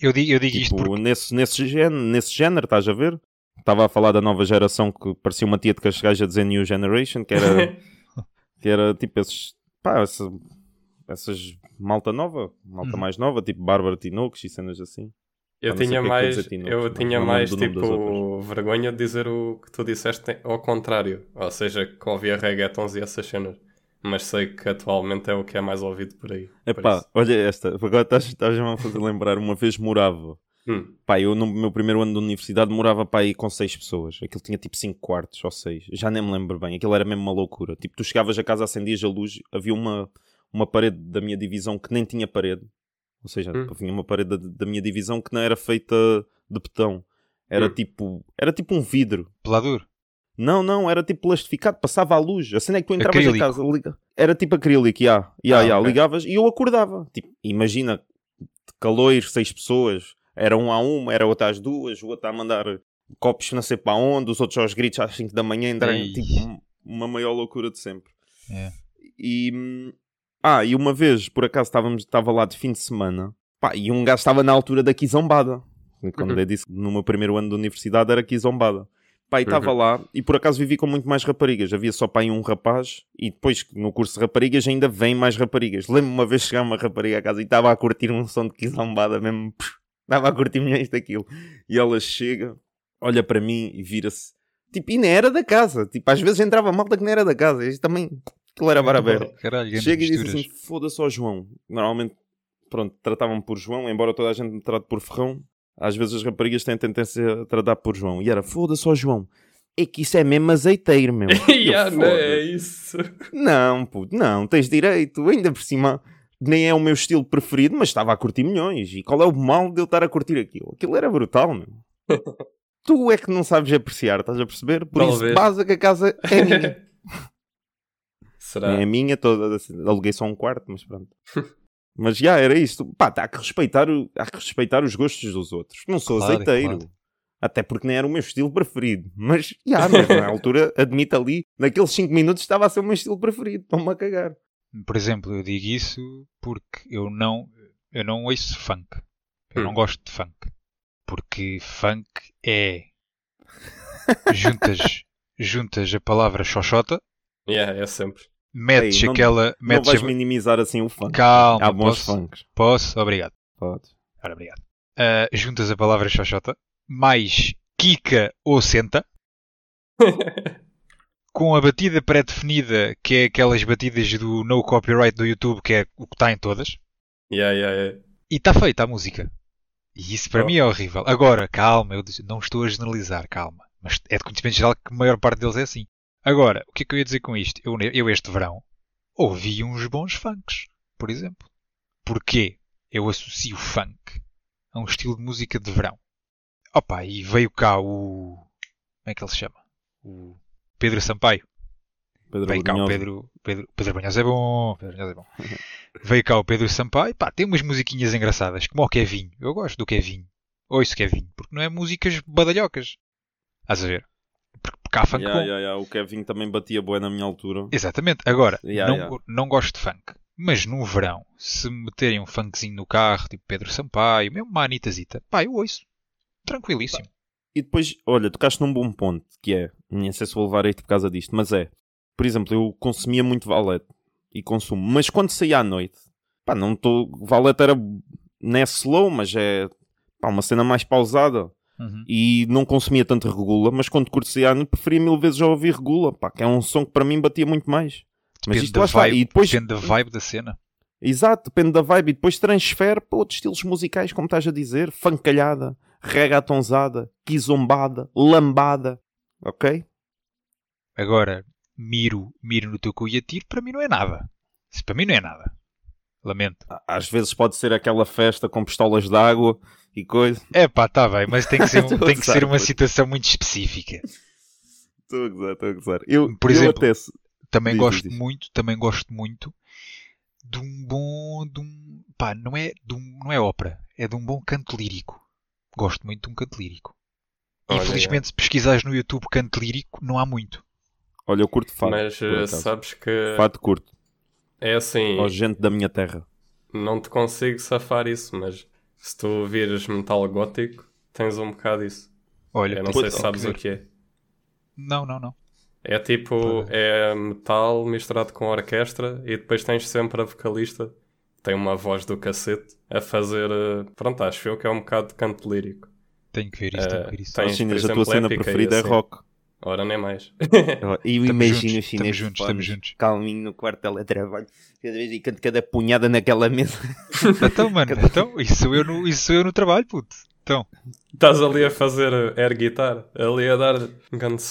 Eu digo, eu digo isto Tipo, porque. nesse, nesse, género, nesse género, estás a ver? Estava a falar da nova geração que parecia uma tia de Cascais a dizer New Generation, que era, que era tipo esses, pá, essa, essas malta nova, malta Uhum. mais nova, tipo Bárbara Tinox e cenas assim. Eu tinha é eu mais, Tinox, eu tinha mais das tipo vergonha de dizer o que tu disseste ao contrário. Ou seja, que ouvia reggaetons e essas cenas. Mas sei que atualmente é o que é mais ouvido por aí. Epá, olha esta, agora estás- estás-me a fazer lembrar, uma vez morava, Hum, pá, eu no meu primeiro ano de universidade morava pá, aí com seis pessoas, aquilo tinha tipo cinco quartos ou seis, já nem me lembro bem, aquilo era mesmo uma loucura, tipo, tu chegavas a casa, acendias a luz, havia uma, uma parede da minha divisão que nem tinha parede, ou seja, Hum. havia uma parede da, da minha divisão que não era feita de betão, era Hum. tipo, era tipo um vidro, Pelador. não, não, era tipo plastificado, passava a luz. A cena é que tu entravas Acrílico. em casa, liga... era tipo acrílico, já, já, já, ligavas e eu acordava. Tipo, imagina, calor, seis pessoas, era um a uma, era outra às duas, o outro a mandar copos não sei para onde, os outros aos gritos às 5 da manhã, Ei. tipo um- uma maior loucura de sempre. É. E, ah, e uma vez, por acaso, estávamos, estava lá de fim de semana, pá, e um gajo estava na altura da Kizombada. Quando Uhum. eu disse no meu primeiro ano de universidade era Kizombada. Pá, e estava Uhum. lá e por acaso vivi com muito mais raparigas. Havia só pai um rapaz e depois no curso de raparigas ainda vem mais raparigas. Lembro-me uma vez chegar uma rapariga a casa e estava a curtir um som de quizombada mesmo. pff, Estava a curtir milhões daquilo. E ela chega, olha para mim e vira-se. Tipo, e nem era da casa. Tipo, às vezes entrava malta que nem era da casa. Isto também, aquilo era bar aberto. Caralho, grandes Chega e diz assim: foda-se ao João. Normalmente, pronto, tratavam por João, embora toda a gente me trate por Ferrão. Às vezes as raparigas têm tendência a tratar por João. E era: foda-se ao João. É que isso é mesmo azeiteiro, meu. E eu, yeah, não é isso. Não, puto, não, tens direito. Ainda por cima, nem é o meu estilo preferido, mas estava a curtir milhões. E qual é o mal de eu estar a curtir aquilo? Aquilo era brutal, meu. tu é que não sabes apreciar, estás a perceber? Por Talvez. isso, base que a casa é minha. Será? É a minha toda. assim, Aluguei só um quarto, mas pronto. mas já era isto. Pá, tá, há que, respeitar o- há que respeitar os gostos dos outros. Não sou Claro, azeiteiro. claro. Até porque nem era o meu estilo preferido. Mas, já, mas na altura, admito ali, naqueles 5 minutos estava a ser o meu estilo preferido. Estão-me a cagar. Por exemplo, eu digo isso porque eu não, eu não ouço funk. Eu Hum. não gosto de funk. Porque funk é. Juntas, juntas a palavra xoxota, Yeah, é sempre. metes Ei, não- aquela. Não Metes vais a- minimizar assim o funk. Calma, Há bons posso, funks. posso? Obrigado. Podes. Ora, obrigado. Ah, juntas a palavra xoxota, mais Kika ou senta, com a batida pré-definida, que é aquelas batidas do no copyright do YouTube, que é o que está em todas. Yeah, yeah, yeah. E está feita a música. E isso para Oh. mim é horrível. Agora, calma, eu não estou a generalizar, calma. Mas é de conhecimento geral que a maior parte deles é assim. Agora, o que é que eu ia dizer com isto? Eu, eu este verão ouvi uns bons funks, por exemplo. Porquê? Eu associo funk a um estilo de música de verão. Opa, e veio cá o. Como é que ele se chama? O Pedro Sampaio. Pedro Veio cá o. Pedro, Pedro, Pedro Banhosa é bom. Pedro Banhosa é bom. Veio cá o Pedro Sampaio. Pá, tem umas musiquinhas engraçadas, como o Kevinho. Eu gosto do Kevinho. Ouço Kevinho, porque não é músicas badalhocas. Estás a ver? Porque, há funk Yeah, yeah, yeah. O Kevin também batia boa na minha altura. Exatamente. Agora, não, não gosto de funk. Mas no verão, se me meterem um funkzinho no carro, tipo Pedro Sampaio, mesmo uma Anitazita, pá, eu ouço. Tranquilíssimo. E depois, olha, tocaste num bom ponto, que é, nem sei se vou levar isto por causa disto, mas é, por exemplo, eu consumia muito valete e consumo, mas quando saía à noite, pá, não estou, valete era, não é slow, mas é, pá, uma cena mais pausada Uhum. e não consumia tanto regula, mas quando curtia à noite preferia mil vezes já ouvir regula, pá, que é um som que para mim batia muito mais. Mas Depende isto da lá está, vibe, e depois, depende da vibe da cena. exato, depende da vibe, e depois transfere para outros estilos musicais, como estás a dizer, funkalhada, reggaetonzada, quizombada, lambada, ok? Agora, miro, miro no teu cu e atiro, para mim não é nada. Isso para mim não é nada. Lamento. Às vezes pode ser aquela festa com pistolas de água e coisa. É pá, tá bem, mas tem que ser, a tem que ser uma situação muito específica. Estou a gozar, estou a gozar. Eu, Por eu exemplo, até Também Diz, gosto diz. muito, também gosto muito de um bom, de um, pá, não é, de um, não é ópera, é de um bom canto lírico. Gosto muito de um canto lírico. Olha, Infelizmente, se pesquisares no YouTube canto lírico, não há muito. Olha, eu curto fado. Mas eh, sabes que Fado curto. é assim, Ó, gente da minha terra. não te consigo safar isso, mas se tu vires metal gótico, tens um bocado isso. Olha, Eu não sei se sabes o que é. Não, não, não. É tipo, é metal misturado com orquestra e depois tens sempre a vocalista, tem uma voz do cacete, a fazer, eh, pronto, acho eu que é um bocado de canto lírico. Tenho que ver isso, tenho que ver isso. Tens, Ó, chinês, por a tua cena preferida é assim. rock. Ora, nem mais. E eu imagino juntos, os chineses estamos juntos, estamos juntos. calminho no quarto de teletrabalho, cada vez e canto cada punhada naquela mesa. Então, mano, então, isso sou eu no, isso sou eu no trabalho, puto. Então, Estás ali a fazer eh, air guitar, ali a dar grande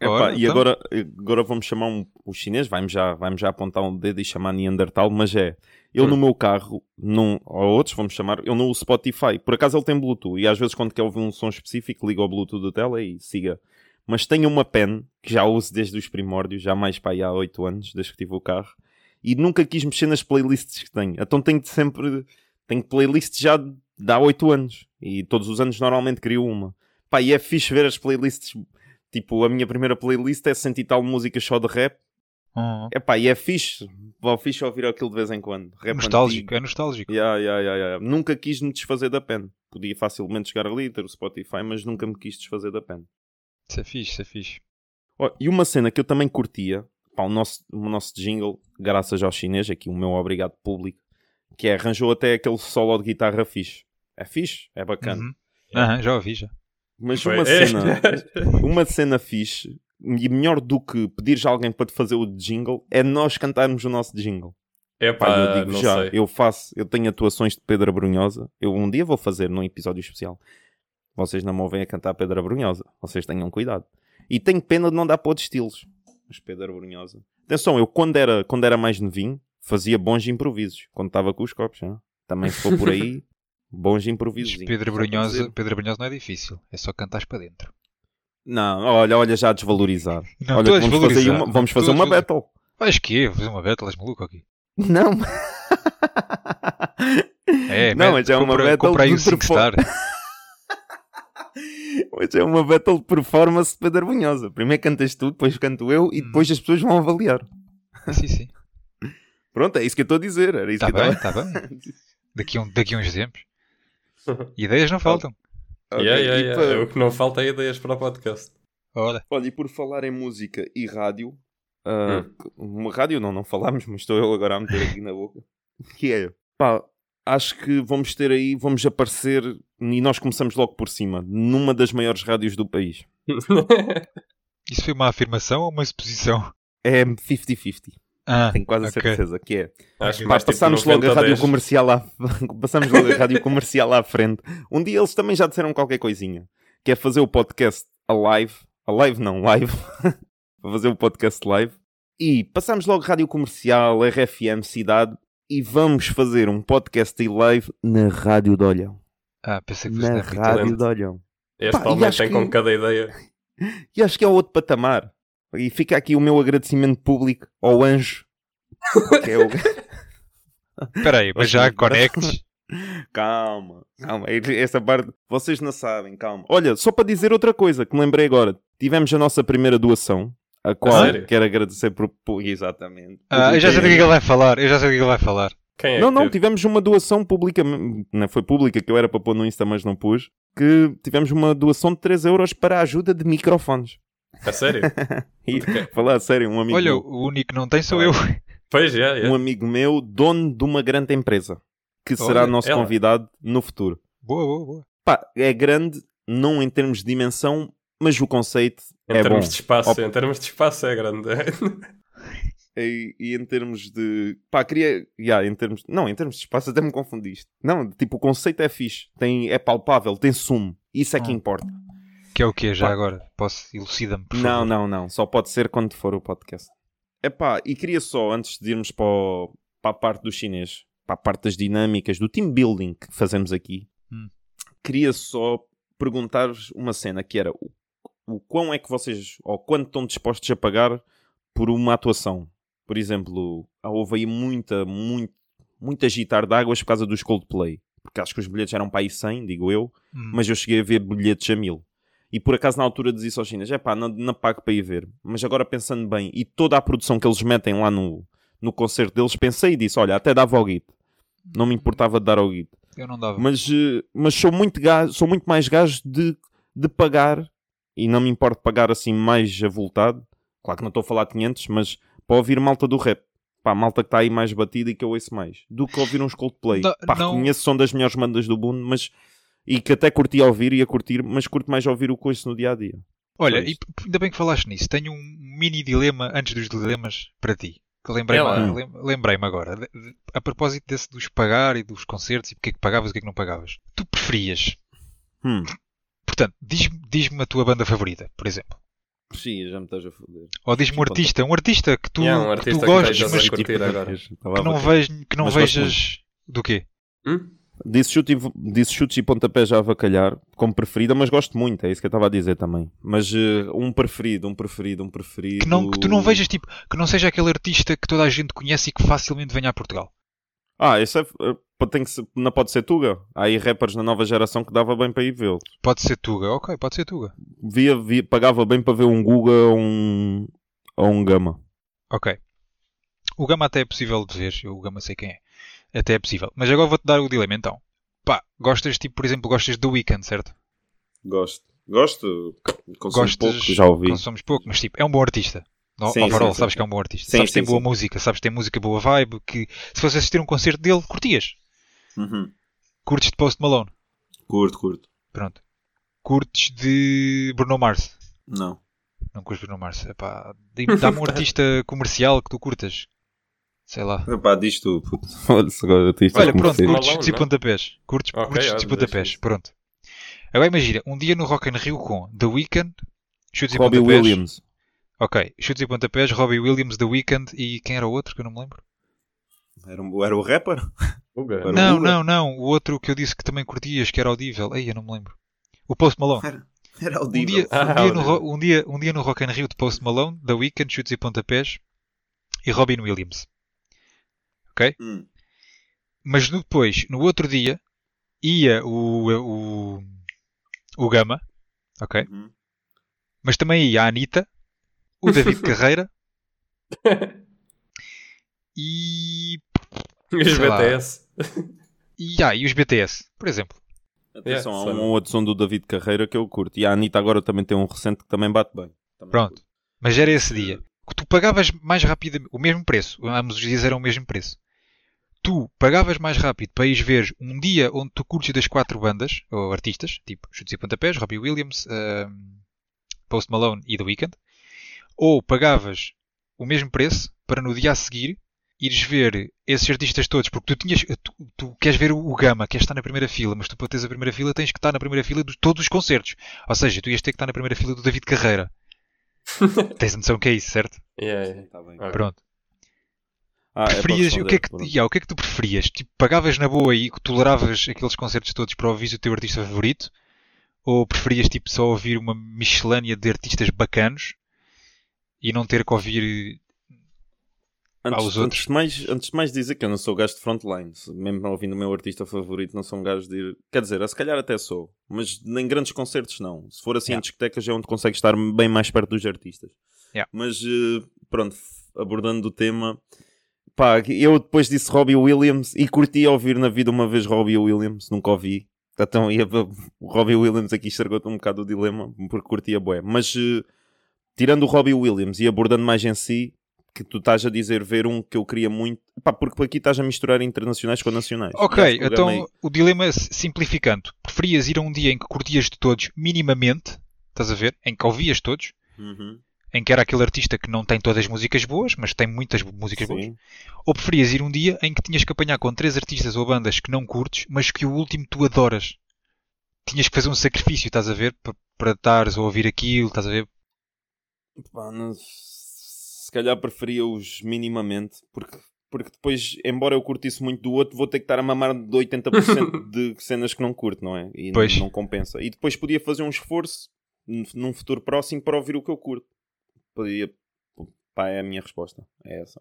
Epá, Ora, e então. agora, agora vamos chamar um, o chinês, vai-me já, vai já apontar um dedo e chamar Neandertal, mas é, eu Hum. no meu carro, num, ou outros, vamos chamar, eu não uso Spotify, por acaso ele tem Bluetooth, e às vezes quando quer ouvir um som específico, liga ao Bluetooth do tela e siga. Mas tenho uma pen, que já uso desde os primórdios, já mais para aí há 8 anos, desde que tive o carro, e nunca quis mexer nas playlists que tenho. Então tenho de sempre, tenho playlists já de há 8 anos, e todos os anos normalmente crio uma. Pá, e é fixe ver as playlists Tipo, a minha primeira playlist é 100 e tal músicas só de rap. hum, Epá, e é fixe. Vou fixe ouvir aquilo de vez em quando. Rap nostálgico, antigo. é nostálgico. Yeah, yeah, yeah, yeah. Nunca quis me desfazer da pen. Podia facilmente chegar ali, ter o Spotify, mas nunca me quis desfazer da pen. Isso é fixe, isso é fixe. Ó, E uma cena que eu também curtia, pá, o, nosso, o nosso jingle, graças ao chinês, aqui o meu obrigado público, que é, arranjou até aquele solo de guitarra fixe. É fixe, é bacana. Uhum. Aham, já ouvi, já. Mas Foi- uma É. cena, uma cena fixe, e melhor do que pedires a alguém para te fazer o jingle, é nós cantarmos o nosso jingle. Epá, Pá, eu digo não já, sei. eu faço, eu tenho atuações de Pedro Brunhosa, eu um dia vou fazer num episódio especial. Vocês não me ouvem a cantar Pedro Brunhosa, vocês tenham cuidado. E tenho pena de não dar para outros estilos. Mas Pedro Brunhosa. Atenção, eu quando era, quando era mais novinho, fazia bons improvisos, quando estava com os copos. já. Também se for por aí, bons improvisos. Pedro Brunhosa, Pedro Brunhosa não é difícil. É só cantares para dentro. Não, olha, olha já a desvalorizar. Não, olha, vamos fazer, uma, vamos fazer uma battle. Vais que Vou fazer uma battle, és maluco aqui. Não. É, Não, mas é uma compra, battle compra de o 5 perfor- star. Mas é uma battle de performance de Pedro Brunhosa. Primeiro cantas tu, depois canto eu e Hum. depois as pessoas vão avaliar. sim, sim. Pronto, é isso que eu estou a dizer. Era isso que eu bem, está bem. Daqui um, daqui uns tempos. Ideias não faltam. Ok, Yeah, yeah, yeah. pa- É O que não falta é ideias para o podcast. Olha, Olha, e por falar em música e rádio, ah, Hum. uma rádio não, não falámos, mas estou eu agora a meter aqui na boca. Que é, pá, acho que vamos ter aí, vamos aparecer, e nós começamos logo por cima, numa das maiores rádios do país. isso foi uma afirmação ou uma exposição? É 50-50, Ah, tenho quase a certeza que é. Acho Pá, tipo passamos logo a 90 rádio 10. comercial à... passamos logo a rádio comercial à frente. Um dia eles também já disseram qualquer coisinha, que é fazer o podcast a live, a live não, live, para fazer o podcast live. E passamos logo rádio comercial, RFM, cidade, e vamos fazer um podcast e live na Rádio de Olhão. Ah, pensei que fosse Na na. Rádio de Olhão. Este Pá, e homem acho tem que- com cada ideia. E acho que é outro patamar. E fica aqui o meu agradecimento público ao anjo. Que é o... Espera aí, mas já conectes. Calma, calma. Essa parte vocês não sabem, calma. Olha, só para dizer outra coisa que me lembrei agora. Tivemos a nossa primeira doação, a qual sério? quero agradecer por. Exatamente. Ah, eu já sei do que é que ele vai falar. Eu já sei do que é que ele vai falar. Quem é Não, que não, teve? tivemos uma doação pública, não foi pública, que eu era para pôr no Insta, mas não pus. Que tivemos uma doação de 3 euros para a ajuda de microfones. A sério? E, falar a sério, um amigo, Olha, meu, o único que não tem sou eu. Pois, é, é. um amigo meu, dono de uma grande empresa, que será Olha, nosso ela. convidado no futuro. Boa, boa, boa. Pá, é grande, não em termos de dimensão, mas o conceito Em é termos bom. de espaço, Op- em termos de espaço é grande. E, e em termos de. Pá, queria. Yeah, em termos... Não, em termos de espaço até me confundiste. Não, tipo, o conceito é fixe. Tem... É palpável, tem sumo. Isso é que Hum. importa. Que é o que já Pá. agora? Posso elucida-me, Não, não, não. Só pode ser quando for o podcast. Epá, e queria só, antes de irmos para, o- para a parte do chinês, para a parte das dinâmicas, do team building que fazemos aqui, Hum. queria só perguntar-vos uma cena que era o, o quão é que vocês, ou quanto estão dispostos a pagar por uma atuação? Por exemplo, ah, houve aí muita, muito, muito agitar de águas por causa dos Coldplay. Porque acho que os bilhetes eram para aí 100, digo eu Hum. mas eu cheguei a ver bilhetes a mil. E por acaso na altura disse aos chineses, é pá, não, não pago para ir ver. Mas agora pensando bem, e toda a produção que eles metem lá no, no concerto deles, pensei e disse, olha, até dava ao guito. Não me importava de dar ao guito. Eu não dava. Mas, eh, mas sou, muito gajo, sou muito mais gajo de, de pagar, e não me importo pagar assim mais avultado, claro que não estou a falar de 500, mas para ouvir malta do rap. Pá, malta que está aí mais batida e que eu ouço mais. Do que ouvir uns Coldplay. Não- Pá, não- reconheço que são das melhores bandas do mundo, mas... E que até curti a ouvir e a curtir, mas curto mais ouvir o que ouço no dia-a-dia. Olha, Pois. e p- ainda bem que falaste nisso. Tenho um mini dilema antes dos dilemas para ti. Que lembrei-me É lá. lem- lembrei-me agora. De- de- A propósito desse dos pagar e dos concertos e porque é que pagavas e o que é que não pagavas. Tu preferias, Hum. portanto, diz-me diz-me a tua banda favorita, por exemplo. Sim, já me estás a foder. Ou diz-me um artista, um artista que tu, Yeah, um que artista tu que gostes, estejas mas a agora. que não, vej, que não Mas vejas do quê? Hum? Disse chute, e, disse chutes e pontapé já a avacalhar como preferida, mas gosto muito, é isso que eu estava a dizer também. Mas eh, um preferido, um preferido, um preferido. Que, não, que tu não vejas, tipo, que não seja aquele artista que toda a gente conhece e que facilmente venha a Portugal. Ah, esse é. eh, Tem que ser, não pode ser Tuga. Há aí rappers na nova geração que dava bem para ir vê-los. Pode ser Tuga, ok, pode ser Tuga. Via, via, pagava bem para ver um Guga ou um, ou um Gama. Ok. O Gama até é possível de ver, eu o Gama sei quem é. Até é possível. Mas agora vou-te dar o dilema então. Pá, gostas, tipo, por exemplo, gostas do Weekend, certo? Gosto. Gosto. Consumo Gostas, pouco, já ouvi. Consomos pouco, mas tipo, é um bom artista. No, Sim, overall, sim, sabes sim. que é um bom artista. Sim, sabes que tem boa música, sabes que tem música boa vibe, que se fosse assistir um concerto dele, curtias. Uhum. Curtes de Post Malone. Curto, curto. Pronto. Curtes de Bruno Mars. Não. Não curtes Bruno Mars. Dá-me um artista comercial que tu curtas. Sei lá. Epá, diz tu, puto. Olha-se agora, artistas Olha, pronto, chutes e pontapés. Curtes, Ok, curtes olha, chutes e pontapés. Pronto. Agora imagina, um dia no Rock in Rio com The Weeknd, chutes e Robbie pontapés. Williams. Ok, chutes e pontapés, Robbie Williams, The Weeknd e quem era o outro que eu não me lembro? Era, um, era o rapper? Era não, Guga? não, não. O outro que eu disse que também curtias, que era audível. Ei, eu não me lembro. O Post Malone. Era, era Um audível. dia, Ah, um, dia no, um, dia, um dia no Rock in Rio de Post Malone, The Weeknd, chutes e pontapés e Robin Williams. Hum. Mas depois, no outro dia, ia o, o, o Gama, ok? Uhum. Mas também ia a Anitta, o David Carreira e, Os sei lá. BTS. e, ah, e os BTS, por exemplo. Atenção, Yeah, há um ou outro som do David Carreira que eu curto. E a Anitta agora também tem um recente que também bate bem. Também Pronto. curto. Mas era esse dia. Que tu pagavas mais rápido, o mesmo preço. Ambos os dias eram o mesmo preço. Tu pagavas mais rápido para ires ver um dia onde tu curtes das quatro bandas, ou artistas, tipo Chutes e Pontapés, Robbie Williams, ahm, Post Malone e The Weeknd. Ou pagavas o mesmo preço para no dia a seguir ires ver esses artistas todos, porque tu tinhas, tu, tu queres ver o, Gama, queres estar na primeira fila, mas tu para teres a primeira fila tens que estar na primeira fila de todos os concertos. Ou seja, tu ias ter que estar na primeira fila do David Carreira. Tens a noção que é isso, certo? Yeah, yeah. Tá bem. Pronto. Ah, é preferias, o, que é que, yeah, o que é que tu preferias? Tipo, pagavas na boa e toleravas aqueles concertos todos para ouvir o teu artista favorito? Ou preferias tipo, só ouvir uma miscelânea de artistas bacanos e não ter que ouvir. Antes, aos outros. antes, de mais, antes de mais dizer que eu não sou gajo de frontline, mesmo ouvindo o meu artista favorito, não sou um gajo de ir. Quer dizer, se calhar até sou, mas em grandes concertos não. Se for assim em Yeah. discotecas é onde consegues estar bem mais perto dos artistas. Yeah. Mas eh, pronto, abordando o tema, pá, eu depois disse Robbie Williams e curti ouvir na vida uma vez Robbie Williams, nunca ouvi. Então o Robbie Williams aqui estragou-te um bocado o dilema, porque curtia bué. Mas eh, tirando o Robbie Williams e abordando mais em si, que tu estás a dizer ver um que eu queria muito, pá, porque aqui estás a misturar internacionais com nacionais. Ok, então aí- o dilema é simplificando. Preferias ir a um dia em que curtias de todos minimamente, estás a ver? Em que ouvias todos, Uhum, em que era aquele artista que não tem todas as músicas boas, mas tem muitas músicas boas. sim. Ou preferias ir um dia em que tinhas que apanhar com três artistas ou bandas que não curtes, mas que o último tu adoras? Tinhas que fazer um sacrifício, estás a ver? Para, estares a ouvir aquilo, estás a ver? Pá, não- se calhar preferia-os minimamente, porque, porque depois, embora eu curtisse muito do outro, vou ter que estar a mamar de 80% de cenas que não curto, não é? E não- Pois. não, compensa. E depois podia fazer um esforço num futuro próximo para ouvir o que eu curto. Podia. Pá, é a minha resposta. É essa.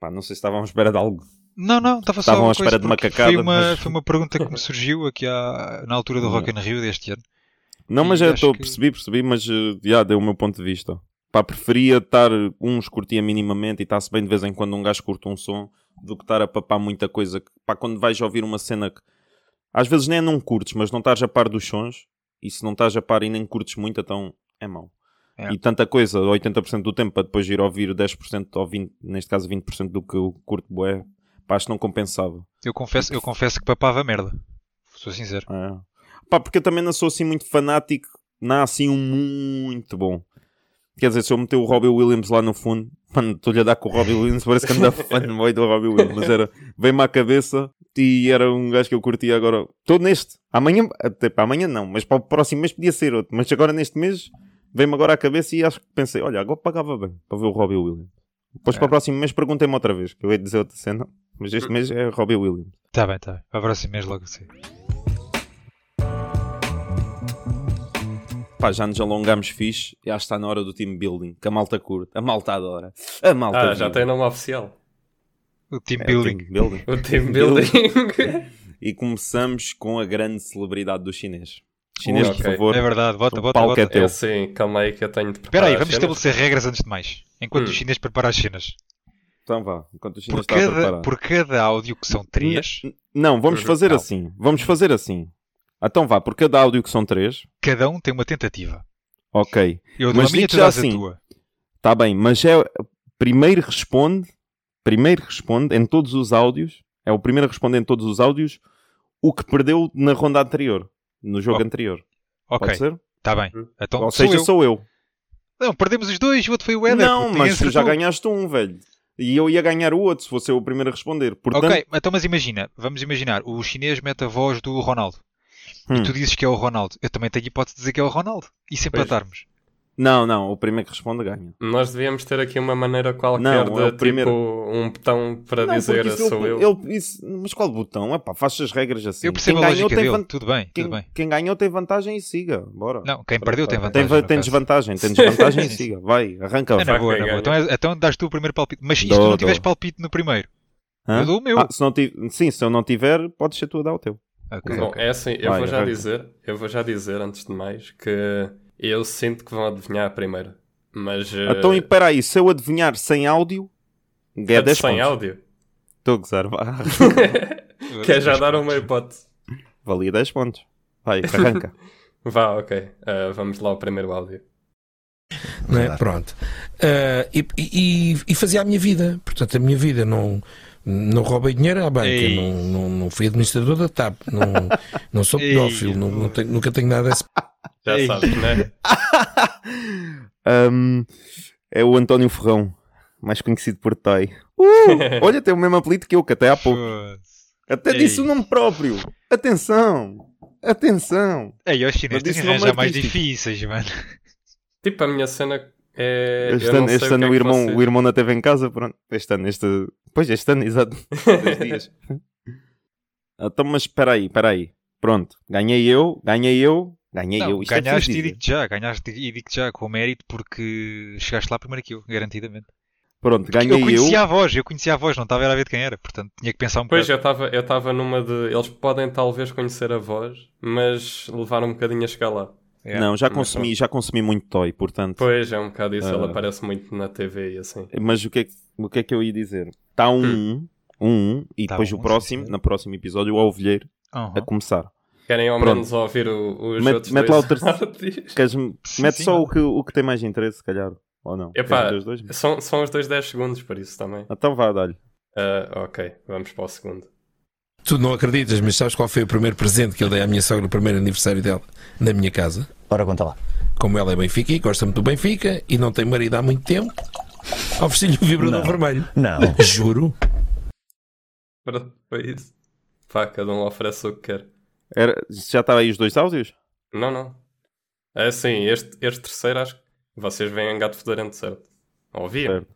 Pá, não sei se estavam à espera de algo. Não, não, estava só Estavam à espera de uma cacada, Foi uma, mas- foi uma pergunta que me surgiu aqui à, na altura do. Rock in Rio deste ano. Não, mas já estou, que- percebi, percebi, mas eh, já deu o meu ponto de vista. Pá, preferia estar, uns curtia minimamente e está-se bem de vez em quando um gajo curta um som, do que estar a papar muita coisa. Pá, quando vais ouvir uma cena que às vezes nem é não curtes, mas não estás a par dos sons, e se não estás a par e nem curtes muito, então é mau. É. E tanta coisa, 80% do tempo, para depois ir ouvir 10% ou 20%, neste caso 20% do que eu curto bué, pá, acho que não compensava. Eu confesso, eu confesso que papava merda. Sou sincero. É. Pá, porque eu também não sou assim muito fanático, não há assim um muito bom. Quer dizer, se eu meter o Robbie Williams lá no fundo, mano, estou-lhe a dar com o Robbie Williams, parece que anda fanboy do Robbie Williams, mas era, veio-me à cabeça e era um gajo que eu curtia agora. Estou neste, amanhã, até para amanhã não, mas para o próximo mês podia ser outro, mas agora neste mês veio-me agora à cabeça e acho que pensei, olha, agora pagava bem para ver o Robbie Williams. Depois É. para o próximo mês perguntei-me outra vez, que eu ia dizer outra cena, mas este mês é Robbie Williams. Tá bem, tá bem. Para o próximo mês logo assim. Pá, já nos alongamos fixe e acho que está na hora do team building, que a malta curta, a malta adora. A malta Ah, já tem nome oficial. O team É, building. team building. O team building. E começamos com a grande celebridade do chinês. Chinês, Ui, por favor. É verdade, bota, bota, bota. é teu. é assim, calma aí que eu tenho de Espera preparar aí, as vamos estabelecer regras antes de mais. Enquanto Hum. o chinês prepara as cenas. Então vá, enquanto o chinês Por está a cada, preparar. por cada áudio que são três, Não, vamos Uhum, fazer não. assim. Vamos fazer assim. Então vá, por cada áudio que são três. Cada um tem uma tentativa. Ok. Eu dou Mas a minha, tu dás assim, a tua. Está bem, mas é primeiro responde, primeiro responde em todos os áudios, é o primeiro a responder em todos os áudios o que perdeu na ronda anterior, no jogo Ok. anterior. Ok, Pode ser? está bem. Então, Ou sou seja, eu. sou eu. Não, perdemos os dois, o outro foi o Éder. não, mas tu já acertou. ganhaste um, velho. E eu ia ganhar o outro se fosse eu o primeiro a responder. Portanto, Ok, então mas imagina, vamos imaginar, o chinês mete a voz do Ronaldo. Hum. E tu dizes que é o Ronaldo. Eu também tenho hipótese de dizer que é o Ronaldo. E se empatarmos? Não, não, o primeiro que responde ganha. Nós devíamos ter aqui uma maneira qualquer Não, de é tipo primeiro. um botão para Não, dizer sou ele- eu. ele- isso- mas qual botão? Epá, faz as regras assim. eu percebo quem a ganhou lógica tem dele. van- Tudo bem, Quem, tudo bem. quem ganhou tem vantagem e siga. Bora. Não, quem perdeu tem Tem vantagem. Tem, tem desvantagem, tem desvantagem e siga. Vai, arranca. É na Vai, boa, na boa. Então, é- então dás tu o primeiro palpite. Mas se tu não tiveres palpite no primeiro, Hã? eu dou o meu. Ah, se não ti- Sim, se eu não tiver, podes ser tu a dar o teu. Ok, Bom, ok. é assim, eu Vai, vou já arranca. dizer, eu vou já dizer antes de mais que eu sinto que vão adivinhar a primeira. Mas eh, Então, e espera aí, se eu adivinhar sem áudio, é 10 sem pontos. áudio. Estou a gozar. Quer já dar uma hipótese? Valia 10 pontos. Vai, arranca. Vá, ok. Eh, vamos lá ao primeiro áudio. não é? Pronto. Ah, e, e- e fazia a minha vida. Portanto, a minha vida não. Não roubei dinheiro à banca, Ei. não, não, não fui administrador da TAP, não, não sou Ei. pedófilo, não, não tenho- nunca tenho nada desse. Já Ei. sabes, né? Ahm, é o António Ferrão, mais conhecido por Tai. Uh, olha, tem o mesmo apelido que eu, que até há pouco. Até Ei. disse o nome próprio. Atenção! Atenção! Ei, os chineses têm mais difíceis, mano. Tipo, a minha cena é. Este não ano, este o ano é o, que irmão, vocês- o irmão na teve em casa, pronto. Este ano, este. Pois, este ano, exato. Dois dias. então, mas espera aí, espera aí. Pronto, ganhei eu, ganhei eu, ganhei Não, eu. Isto é ganhaste preciso e digo-te já, ganhaste e digo-te já com mérito porque chegaste lá primeiro que eu, garantidamente. Pronto, ganhei eu eu. conhecia a voz, eu conhecia a voz, não estava a ver de quem era, portanto tinha que pensar um Pois, bocado. eu estava eu estava numa de. Eles podem talvez conhecer a voz, mas levar um bocadinho a chegar lá. É. Não, já consumi, já consumi muito toy, portanto. Pois, é um bocado isso. Ele Ah. aparece muito na TV e assim. Mas o que, é, que- o que é que eu ia dizer? Está um 1, um, um, e Tá depois um, o próximo, no próximo episódio, o Ovelheiro Aham. a começar. Querem ao Pronto. menos ouvir o, os Mete- outros mete dois lá o terceiro. mete só o que, o que tem mais interesse, se calhar. Ou não? Epá, os dois? São, são os dois 10 segundos, por isso também. Então vá, dá-lhe. Ah, ok, vamos para o segundo. Tu não acreditas, mas sabes qual foi o primeiro presente que eu dei à minha sogra no primeiro aniversário dela na minha casa? Ora, conta lá. Como ela é Benfica e gosta muito do Benfica e não tem marido há muito tempo, ofereci-lhe um vibrador Não. vermelho. Não. Juro. Pronto, foi isso. Pá, cada um oferece o que quer. Era, já estava aí os dois áudios? Não, não. É assim, este, este terceiro acho que vocês veem em gato fedorento, certo? Ouviam? Certo.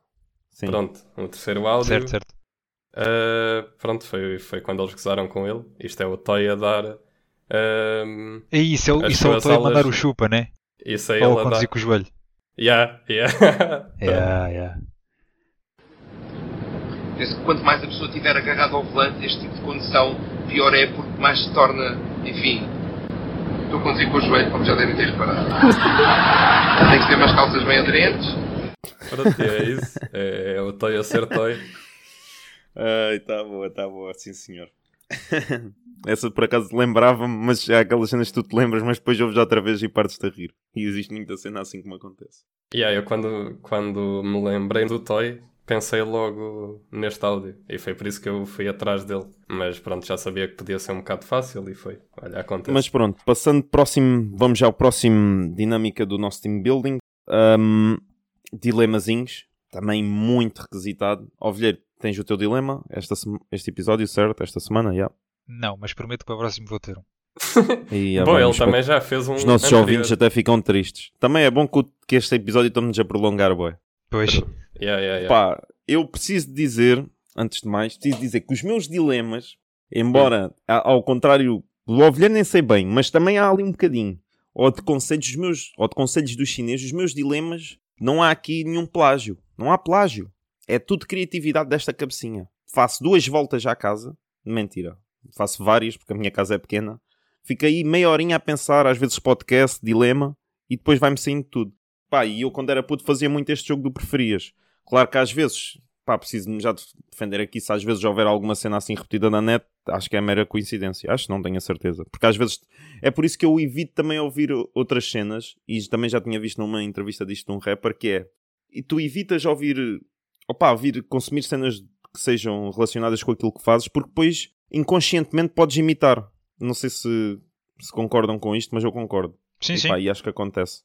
Sim. Pronto, o terceiro áudio. Certo, certo. Ah, pronto, foi, foi quando eles gozaram com ele. Isto é o Toy a dar. É isso, ele, As isso ele tuas está a mandar o chupa, né? isso é Ou ele a dar. conduzir com o joelho. Yeah, yeah. Yeah, yeah. Penso que quanto mais a pessoa estiver agarrada ao volante, este tipo de condução, pior é porque mais se torna, enfim. Estou a conduzir com o joelho, como já devem ter reparado. Tem que ter umas calças bem aderentes. Pronto, é isso. É, é o Toy a ser Toy. Ai, tá boa, tá boa, sim senhor. Essa por acaso lembrava-me, mas há aquelas cenas que tu te lembras, mas depois ouves outra vez e partes-te a rir. E existe muita cena assim como acontece. Yeah, eu quando, quando me lembrei do Toy, pensei logo neste áudio. E foi por isso que eu fui atrás dele. Mas pronto, já sabia que podia ser um bocado fácil e foi. Olha, acontece. Mas pronto, passando próximo, vamos já ao próximo dinâmica do nosso team building. Um, dilemazinhos, também muito requisitado. Ovelheiro, tens o teu dilema esta este episódio, certo? Esta semana, já. Não, mas prometo que para o próximo vou ter um. E, já Bom, ele também já fez um. Os nossos anterior. ouvintes até ficam tristes. Também é bom que, este episódio estamos a prolongar, boy. Pois, Yeah, yeah, yeah. Pá, eu preciso dizer, antes de mais, preciso dizer que os meus dilemas, embora ao contrário do Ovelheiro nem sei bem, mas também há ali um bocadinho, ou de conselhos dos meus, ou de conselhos dos chineses, os meus dilemas, não há aqui nenhum plágio. Não há plágio. É tudo criatividade desta cabecinha. Faço duas voltas à casa, mentira, faço várias porque a minha casa é pequena. Fico aí meia horinha a pensar, às vezes podcast, dilema, e depois vai-me saindo tudo. Pá, e eu quando era puto fazia muito este jogo do preferias. Claro que às vezes, pá, preciso já defender aqui se às vezes houver alguma cena assim repetida na net, acho que é mera coincidência. Acho, não tenho a certeza. Porque às vezes é por isso que eu evito também ouvir outras cenas, e também já tinha visto numa entrevista disto de um rapper, que é, e tu evitas ouvir, opá, ouvir, consumir cenas que sejam relacionadas com aquilo que fazes, porque depois inconscientemente podes imitar. Não sei se, se concordam com isto, mas eu concordo. Sim, e, sim. pá, e acho que acontece.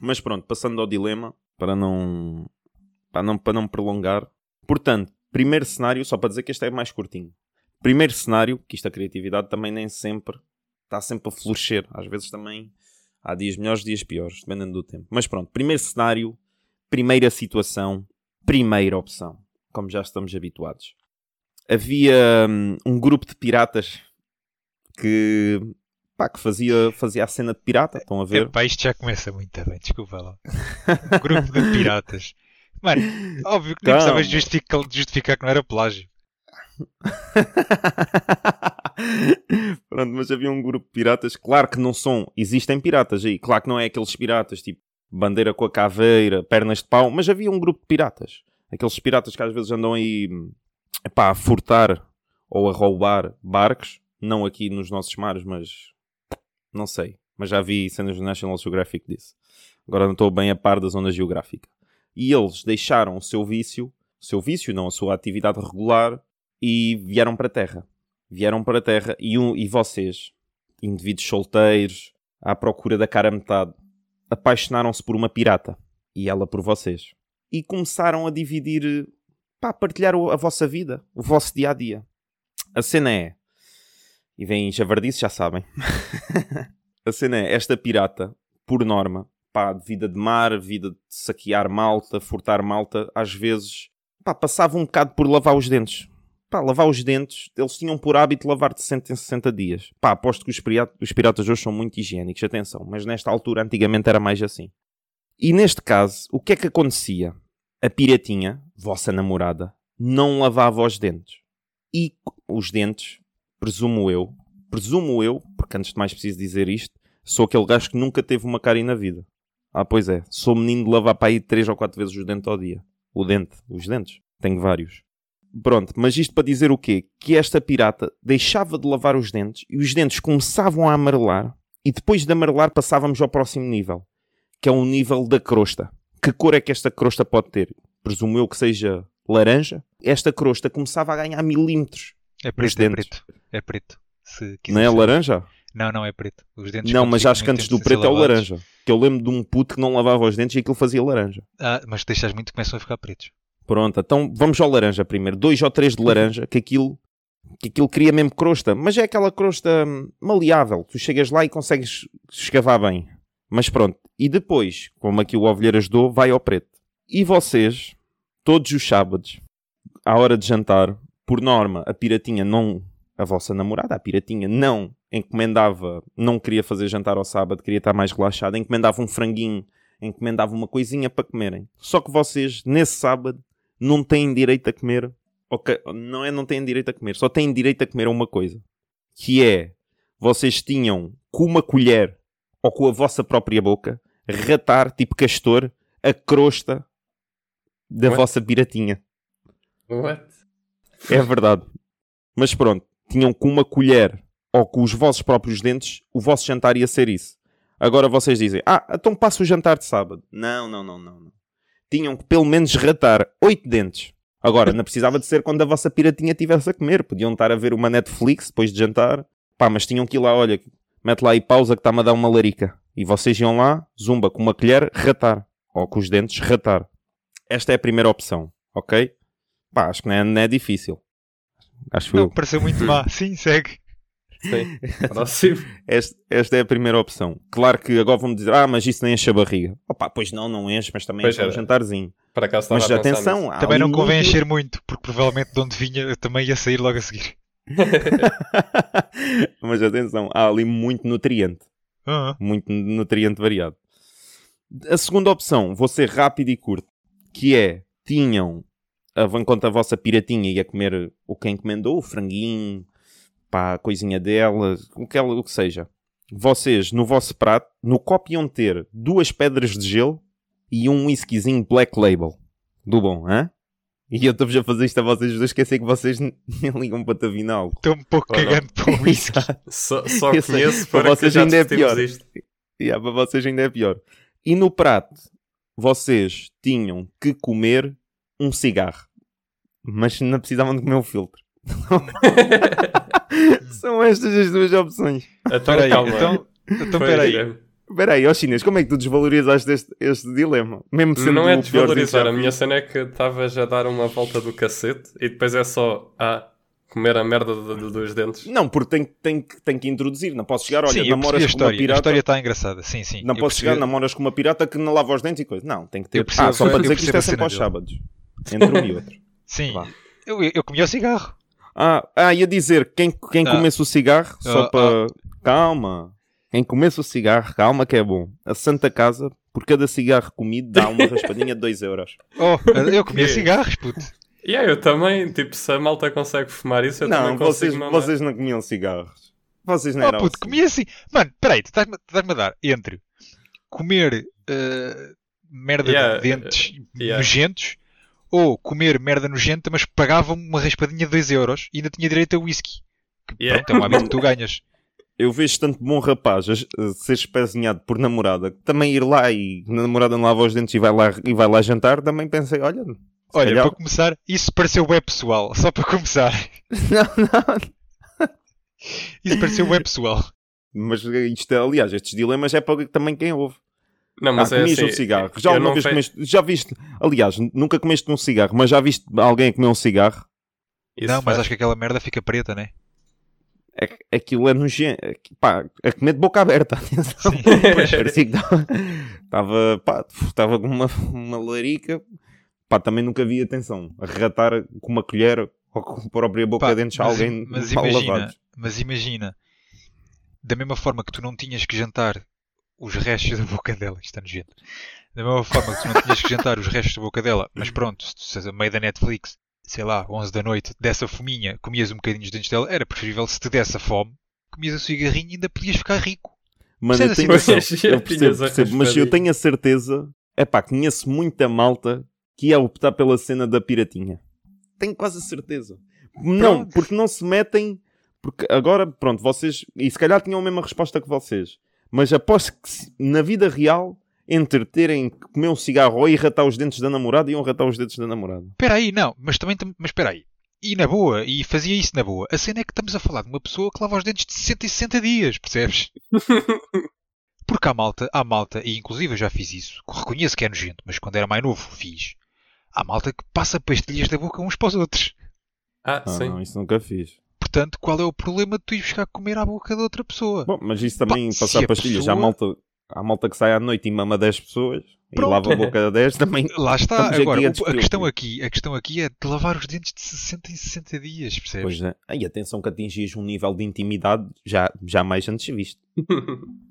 Mas pronto, passando ao dilema, para não, para não, para não prolongar. Portanto, primeiro cenário, só para dizer que este é mais curtinho. Primeiro cenário, que isto a criatividade também nem sempre está sempre a florescer. Às vezes também há dias melhores, dias piores, dependendo do tempo. Mas pronto, primeiro cenário, primeira situação, primeira opção, como já estamos habituados. Havia hum, um grupo de piratas que, pá, que fazia, fazia a cena de pirata, estão a ver? Epá, isto já começa muito bem, desculpa lá. Um grupo de piratas. Mano, óbvio que nem Calma. precisavas justificar, justificar que não era plágio. Pronto, mas havia um grupo de piratas, claro que não são, existem piratas aí, claro que não é aqueles piratas tipo bandeira com a caveira, pernas de pau, mas havia um grupo de piratas. Aqueles piratas que às vezes andam aí epá, a furtar ou a roubar barcos, não aqui nos nossos mares, mas não sei. Mas já vi cenas do National Geographic disso. Agora não estou bem a par da zona geográfica. E eles deixaram o seu vício, o seu vício, não a sua atividade regular, e vieram para a Terra. Vieram para a Terra e, um, e vocês, indivíduos solteiros, à procura da cara metade, apaixonaram-se por uma pirata e ela por vocês. E começaram a dividir, pá, partilhar a vossa vida, o vosso dia a dia. A cena é, e vem javardice, já sabem. a cena é, esta pirata, por norma, pá, de vida de mar, vida de saquear malta, furtar malta, às vezes, pá, passava um bocado por lavar os dentes. Pá, lavar os dentes, eles tinham por hábito lavar de 60 em 60 dias. Pá, aposto que os, pira- os piratas hoje são muito higiênicos, atenção, mas nesta altura, antigamente, era mais assim. E neste caso, o que é que acontecia? A piratinha, vossa namorada, não lavava os dentes. E os dentes, presumo eu, presumo eu, porque antes de mais preciso dizer isto, sou aquele gajo que nunca teve uma cárie na vida. Ah, pois é, sou menino de lavar para aí 3 ou 4 vezes os dentes ao dia. O dente, os dentes, tenho vários. Pronto, mas isto para dizer o quê? Que esta pirata deixava de lavar os dentes e os dentes começavam a amarelar e depois de amarelar passávamos ao próximo nível, que é o nível da crosta. Que cor é que esta crosta pode ter? Presumo eu que seja laranja. Esta crosta começava a ganhar milímetros. É Os preto, é preto. É preto. Não é laranja? Não, não é preto. Os dentes Não, mas ficam acho que antes do preto é o laranja. Que eu lembro de um puto que não lavava os dentes e aquilo fazia laranja. Ah, mas deixas muito começam a ficar pretos. Pronto, então vamos ao laranja primeiro. Dois ou três de laranja, que aquilo, que aquilo cria mesmo crosta. Mas é aquela crosta hum, maleável. Tu chegas lá e consegues escavar bem. Mas pronto. E depois, como aqui o Ovelheiro ajudou, vai ao preto. E vocês, todos os sábados, à hora de jantar, por norma, a piratinha não... A vossa namorada, a piratinha, não encomendava, não queria fazer jantar ao sábado, queria estar mais relaxada, encomendava um franguinho, encomendava uma coisinha para comerem. Só que vocês, nesse sábado, não têm direito a comer. ok, Não é não têm direito a comer, só têm direito a comer a uma coisa. Que é, vocês tinham com uma colher ou com a vossa própria boca ratar, tipo castor, a crosta da What? vossa piratinha. What? É verdade. Mas pronto, tinham com uma colher ou com os vossos próprios dentes, o vosso jantar ia ser isso. Agora vocês dizem, ah, então passa o jantar de sábado. Não, não, não, não. não. Tinham que pelo menos ratar oito dentes. Agora, não precisava de ser quando a vossa piratinha estivesse a comer. Podiam estar a ver uma Netflix depois de jantar. Pá, mas tinham que ir lá, olha, mete lá aí pausa que está-me a dar uma larica. E vocês iam lá, zumba, com uma colher, ratar. Ou com os dentes, ratar. Esta é a primeira opção, ok? Pá, acho que não é, não é difícil. Acho Não, eu. pareceu muito má. Sim, segue. Sim. Esta, esta é a primeira opção. Claro que agora vão dizer, ah, mas isso nem enche a barriga. Opa, pois não, não enche, mas também Pois enche um é. jantarzinho. Mas atenção, Também não convém muito- encher muito, porque provavelmente de onde vinha eu também ia sair logo a seguir. mas atenção, há ali muito nutriente. Muito nutriente variado. A segunda opção, vou ser rápido e curto, que é, tinham, a- enquanto a vossa piratinha ia comer o que encomendou, o franguinho, pá, a coisinha dela, o que, ela, o que seja. Vocês, no vosso prato, no copo iam ter duas pedras de gelo e um whiskyzinho Black Label. Do bom, hã? E eu estou-vos a fazer isto a vocês dois, que eu sei que vocês nem ligam para Tavina algo. Estou um pouco Ora. cagando para o whisky. Só, só Eu sei. conheço Para para vocês ainda é pior. isto. Yeah, para vocês ainda é pior. E no prato, vocês tinham que comer um cigarro. Mas não precisavam de comer o filtro. São estas as duas opções. Então, Espera aí, calma. então, então Foi, espera aí. Guilherme. Espera aí, ó chinês, como é que tu desvalorizaste este, este dilema? Mesmo sendo Não é desvalorizar, a minha cena é que estavas a dar uma volta do cacete e depois é só ah, comer a merda do- do- dos dentes. Não, porque tem, tem, que- tem que introduzir. Não posso chegar, olha, sim, namoras a com uma história. A pirata. história está engraçada. Sim, sim. Não posso chegar, percebi- namoras com uma pirata que não lava os dentes e coisa. Não, tem que ter. Percebo- ah, só para dizer que isto é a sempre aos sábados. Entre um e outro. Sim. Vá. Eu, eu comi o cigarro. Ah, ah, ia dizer, quem, quem Ah. comesse o cigarro, só Ah, para. Calma. Quem comesse o cigarro, calma que é bom. A Santa Casa, por cada cigarro comido, dá uma raspadinha de 2 euros. Oh, eu comia cigarros, puto. E aí, eu também, tipo, se a malta consegue fumar isso, eu não, também vocês, consigo mamar. vocês não comiam cigarros. Vocês não Oh, eram puto, assim. comia assim. Mano, peraí, tu estás-me estás-me a dar entre comer eh, merda Yeah, de dentes yeah. nojentos ou comer merda nojenta, mas pagava-me uma raspadinha de 2 euros e ainda tinha direito a whisky. Que, Yeah. Pronto, é um hábito que tu ganhas. Eu vejo tanto bom rapaz a, a ser espezinhado por namorada, que também ir lá e a namorada não lava os dentes e vai lá, e vai lá jantar, também pensei, olha, Olha, calhar- para começar, isso pareceu web pessoal. Só para começar. não, não. Isso pareceu web pessoal. Mas isto, aliás, estes dilemas é para também quem ouve. Não, mas ah, é comias assim, um cigarro. Já alguma não vez fe- comeste, já viste, aliás, nunca comeste um cigarro, mas já viste alguém a comer um cigarro? Isso não, mas acho que aquela merda fica preta, né? É, que aquilo é nojento. É, que, pá, a comer de boca aberta, atenção. Sim. Parecia que estava, estava, pá, estava com uma, uma larica. Pá, também nunca vi, atenção, a regatar com uma colher ou com a própria boca Pá, dentro de alguém mas imagina, lavados. mas imagina, da mesma forma que tu não tinhas que jantar os restos da boca dela, isto está nojento. Da mesma forma que tu não tinhas que jantar os restos da boca dela, mas pronto, se tu se a meio da Netflix, sei lá, 11 da noite, dessa fominha, comias um bocadinho dos dentes dela, era preferível se te desse a fome, comias o cigarrinho e ainda podias ficar rico. Mano, eu Percebes tenho assim, eu percebo, a percebo, mas eu tenho a certeza, é pá, conheço muita malta que ia optar pela cena da piratinha. Tenho quase a certeza. Não, Pronto. porque não se metem. Porque agora, pronto, vocês. E se calhar tinham a mesma resposta que vocês. Mas aposto que se- na vida real, entre terem que comer um cigarro ou ir ratar os dentes da namorada, iam ratar os dentes da namorada. Espera aí, não, mas também, tam- mas espera aí. E na boa, e fazia isso na boa. A cena é que estamos a falar de uma pessoa que lava os dentes de 60 e 60 dias, percebes? Porque há malta, há malta, e inclusive eu já fiz isso, reconheço que é nojento, mas quando era mais novo fiz. Há malta que passa pastilhas da boca uns para os outros. Ah, Ah, sim. não, isso nunca fiz. Portanto, qual é o problema de tu ir buscar comer à boca de outra pessoa? Bom, mas isso também, Pá, passar pastilhas. pessoa- Há, malta, há malta que sai à noite e mama 10 pessoas e Pronto. lava a boca a 10 também. Lá está, Estamos aqui agora, a a, questão aqui, a questão aqui é de lavar os dentes de 60 em 60 dias, percebes? Pois é. E atenção que atingias um nível de intimidade já, jamais antes visto.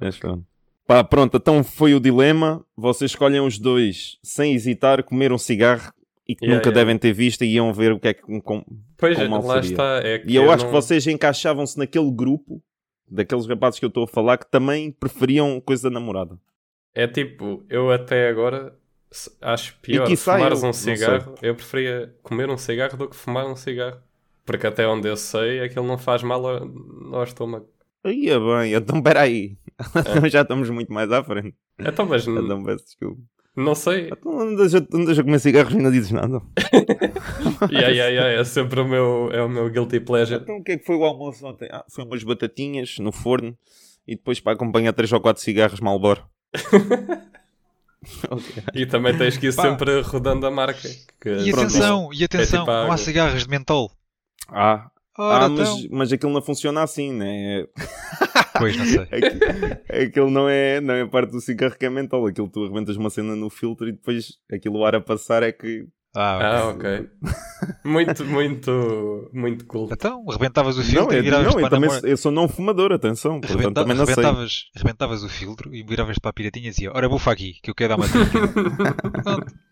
Mas pronto. Pá, pronto, então foi o dilema. Vocês escolhem os dois sem hesitar, comer um cigarro e que Yeah, nunca yeah. devem ter visto e iam ver o que é que. Com... Pois, Como mal lá seria. está. É que E eu acho não- que vocês encaixavam-se naquele grupo daqueles rapazes que eu estou a falar que também preferiam coisa da namorada. É tipo, eu até agora acho pior fumares eu, um cigarro. Eu preferia comer um cigarro do que fumar um cigarro. Porque até onde eu sei, aquilo não faz mal ao, ao estômago. Aí é bem, então peraí. É. Já estamos muito mais à frente. Então, mas Então peço desculpa. Não sei. Então andas a, andas a comer cigarros e não dizes nada. Yeah, yeah, yeah, é sempre o meu, é o meu guilty pleasure. Então o que é que foi o almoço ontem? Ah, foi umas batatinhas no forno e depois para acompanhar 3 ou 4 cigarros Malboro. Ok. E também tens que ir Pá. sempre rodando a marca. que- E Pronto, atenção, e atenção, tipo não há cigarros de mentol. Ah, Ora, ah mas, então. mas aquilo não funciona assim, né? Pois, não sei. Aquilo, aquilo não, é, não é parte do cigarro que é mentol. Aquilo tu arrebentas uma cena no filtro e depois aquilo o ar a passar é que. Ah, Ah, ok. Muito, muito, muito cool. Então, rebentavas o Não, filtro é, e viravas não eu, para a também, namora- eu sou não fumador, atenção. Portanto, também não sei. rebentavas, o filtro e viravas para a piratinha e dizia Ora, bufa aqui, que eu quero dar uma.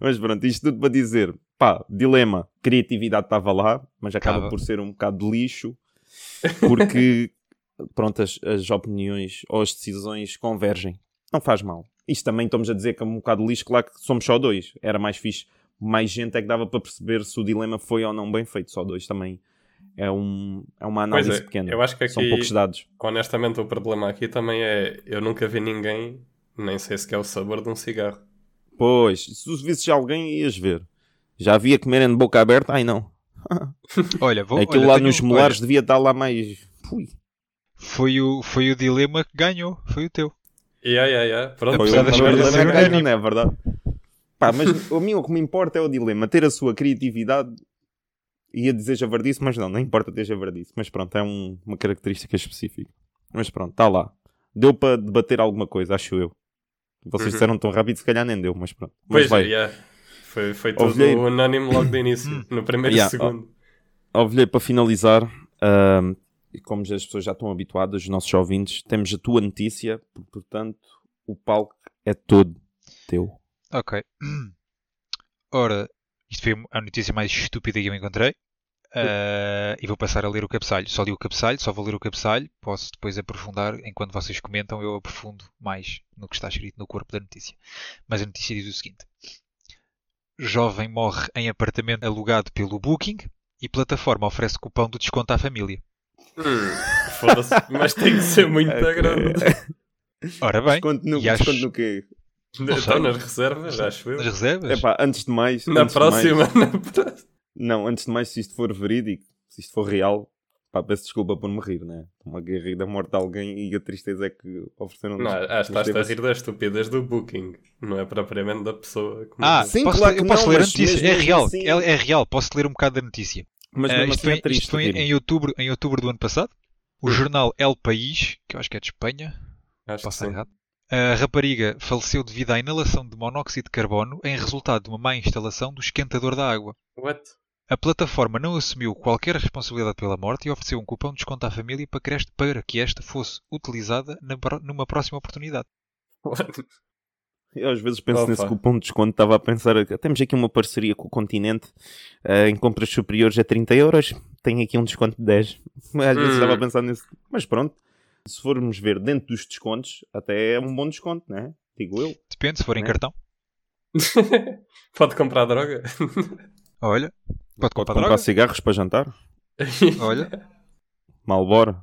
Mas pronto, isto tudo para dizer, pá, dilema, criatividade estava lá, mas acaba Tava. por ser um bocado de lixo, porque, pronto, as, as opiniões ou as decisões convergem. Não faz mal. Isto também estamos a dizer que é um bocado lixo, claro que somos só dois. Era mais fixe. Mais gente é que dava para perceber se o dilema foi ou não bem feito. Só dois também é, um, é uma análise é, pequena. eu acho que São aqui- poucos dados. Honestamente, o problema aqui também é eu nunca vi ninguém, nem sei se é o sabor de um cigarro. Pois, se tu visses alguém, ias ver. Já havia comerem de boca aberta? Ai não. Olha, vou, Aquilo olha, lá nos olha, molares devia estar lá mais. Fui. Foi, o, foi o dilema que ganhou. Foi o teu. Yeah, yeah, yeah. Pronto, Foi Apesar o das merdas é unânimes. não é verdade? Pá, mas a mim o que me importa é o dilema. Ter a sua criatividade. Ia dizer javardice, mas não, não importa ter javardice. Mas pronto, é um- uma característica específica. Mas pronto, está lá. Deu para debater alguma coisa, acho eu. Vocês Uhum. disseram tão rápido, se calhar nem deu, mas pronto. Mas Pois, vai. yeah. foi, foi tudo Ovelheiro. unânime logo de início, no primeiro Yeah, segundo. Ovelheiro, para finalizar, ahm, e como as pessoas já estão habituadas, os nossos ouvintes, temos a tua notícia, portanto, o palco é todo teu. Ok. Ora, isto foi a notícia mais estúpida que eu encontrei. Ah, e vou passar a ler o cabeçalho. Só li o cabeçalho, só vou ler o cabeçalho. Posso depois aprofundar. Enquanto vocês comentam, eu aprofundo mais no que está escrito no corpo da notícia. Mas a notícia diz o seguinte: Jovem morre em apartamento alugado pelo Booking e plataforma oferece cupão de desconto à família. Hum, Foda-se, mas tem que ser muito grande. Ora bem, Desconto no, e acho- desconto no quê? Não Estão nas reservas, acho eu. nas reservas? Epá, antes de mais. Na antes de próxima, mais- na próxima. não, antes de mais, se isto for verídico, se isto for real, pá, peço desculpa por me rir, né? Uma guerra da morte de alguém e a tristeza é que ofereceram Não, acho que mas estás a rir da estupidez do booking, não é propriamente da pessoa. como- Ah, Sim, posso claro ler- eu que posso não, ler a mas notícia. mesmo É real, assim- é, é real. Posso ler um bocado da notícia. Mas mesmo isto assim foi, é triste. isto Tino. em outubro, em outubro do ano passado. O jornal El País, que eu acho que é de Espanha, Acho que posso estar sim. errado. A rapariga faleceu devido à inalação de monóxido de carbono em resultado de uma má instalação do esquentador da água. What? A plataforma não assumiu qualquer responsabilidade pela morte e ofereceu um cupom de desconto à família para que esta, para que esta fosse utilizada numa próxima oportunidade. What? Eu às vezes penso Opa. nesse cupom de desconto, estava a pensar, temos aqui uma parceria com o Continente, eh, em compras superiores a 30 euros, tem aqui um desconto de 10. Às vezes Hum. estava a pensar nisso, mas pronto, se formos ver dentro dos descontos, até é um bom desconto, né? Digo eu. Depende, se for em É. cartão. Pode comprar droga? Olha, pode Pode comprar comprar droga. cigarros para jantar, Olha, malbora.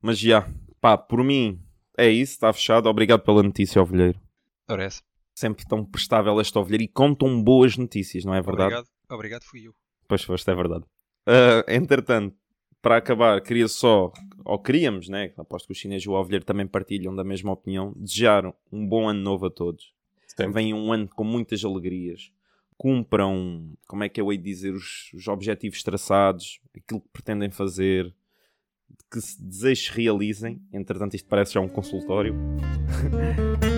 Mas já, pá, por mim é isso, está fechado. Obrigado pela notícia, Ovelheiro. essa. Sempre tão prestável este Ovelheiro e com tão boas notícias, não é verdade? Obrigado, obrigado fui eu. Pois foste, é verdade. Ah, entretanto, para acabar, queria só, ou queríamos, né? Aposto que os chineses e o Ovelheiro também partilham da mesma opinião, desejar um bom ano novo a todos. Sempre. Venha um ano com muitas alegrias. Cumpram, como é que eu hei de dizer, os, os objetivos traçados, aquilo que pretendem fazer, que se desejos realizem. Entretanto, isto parece já um consultório.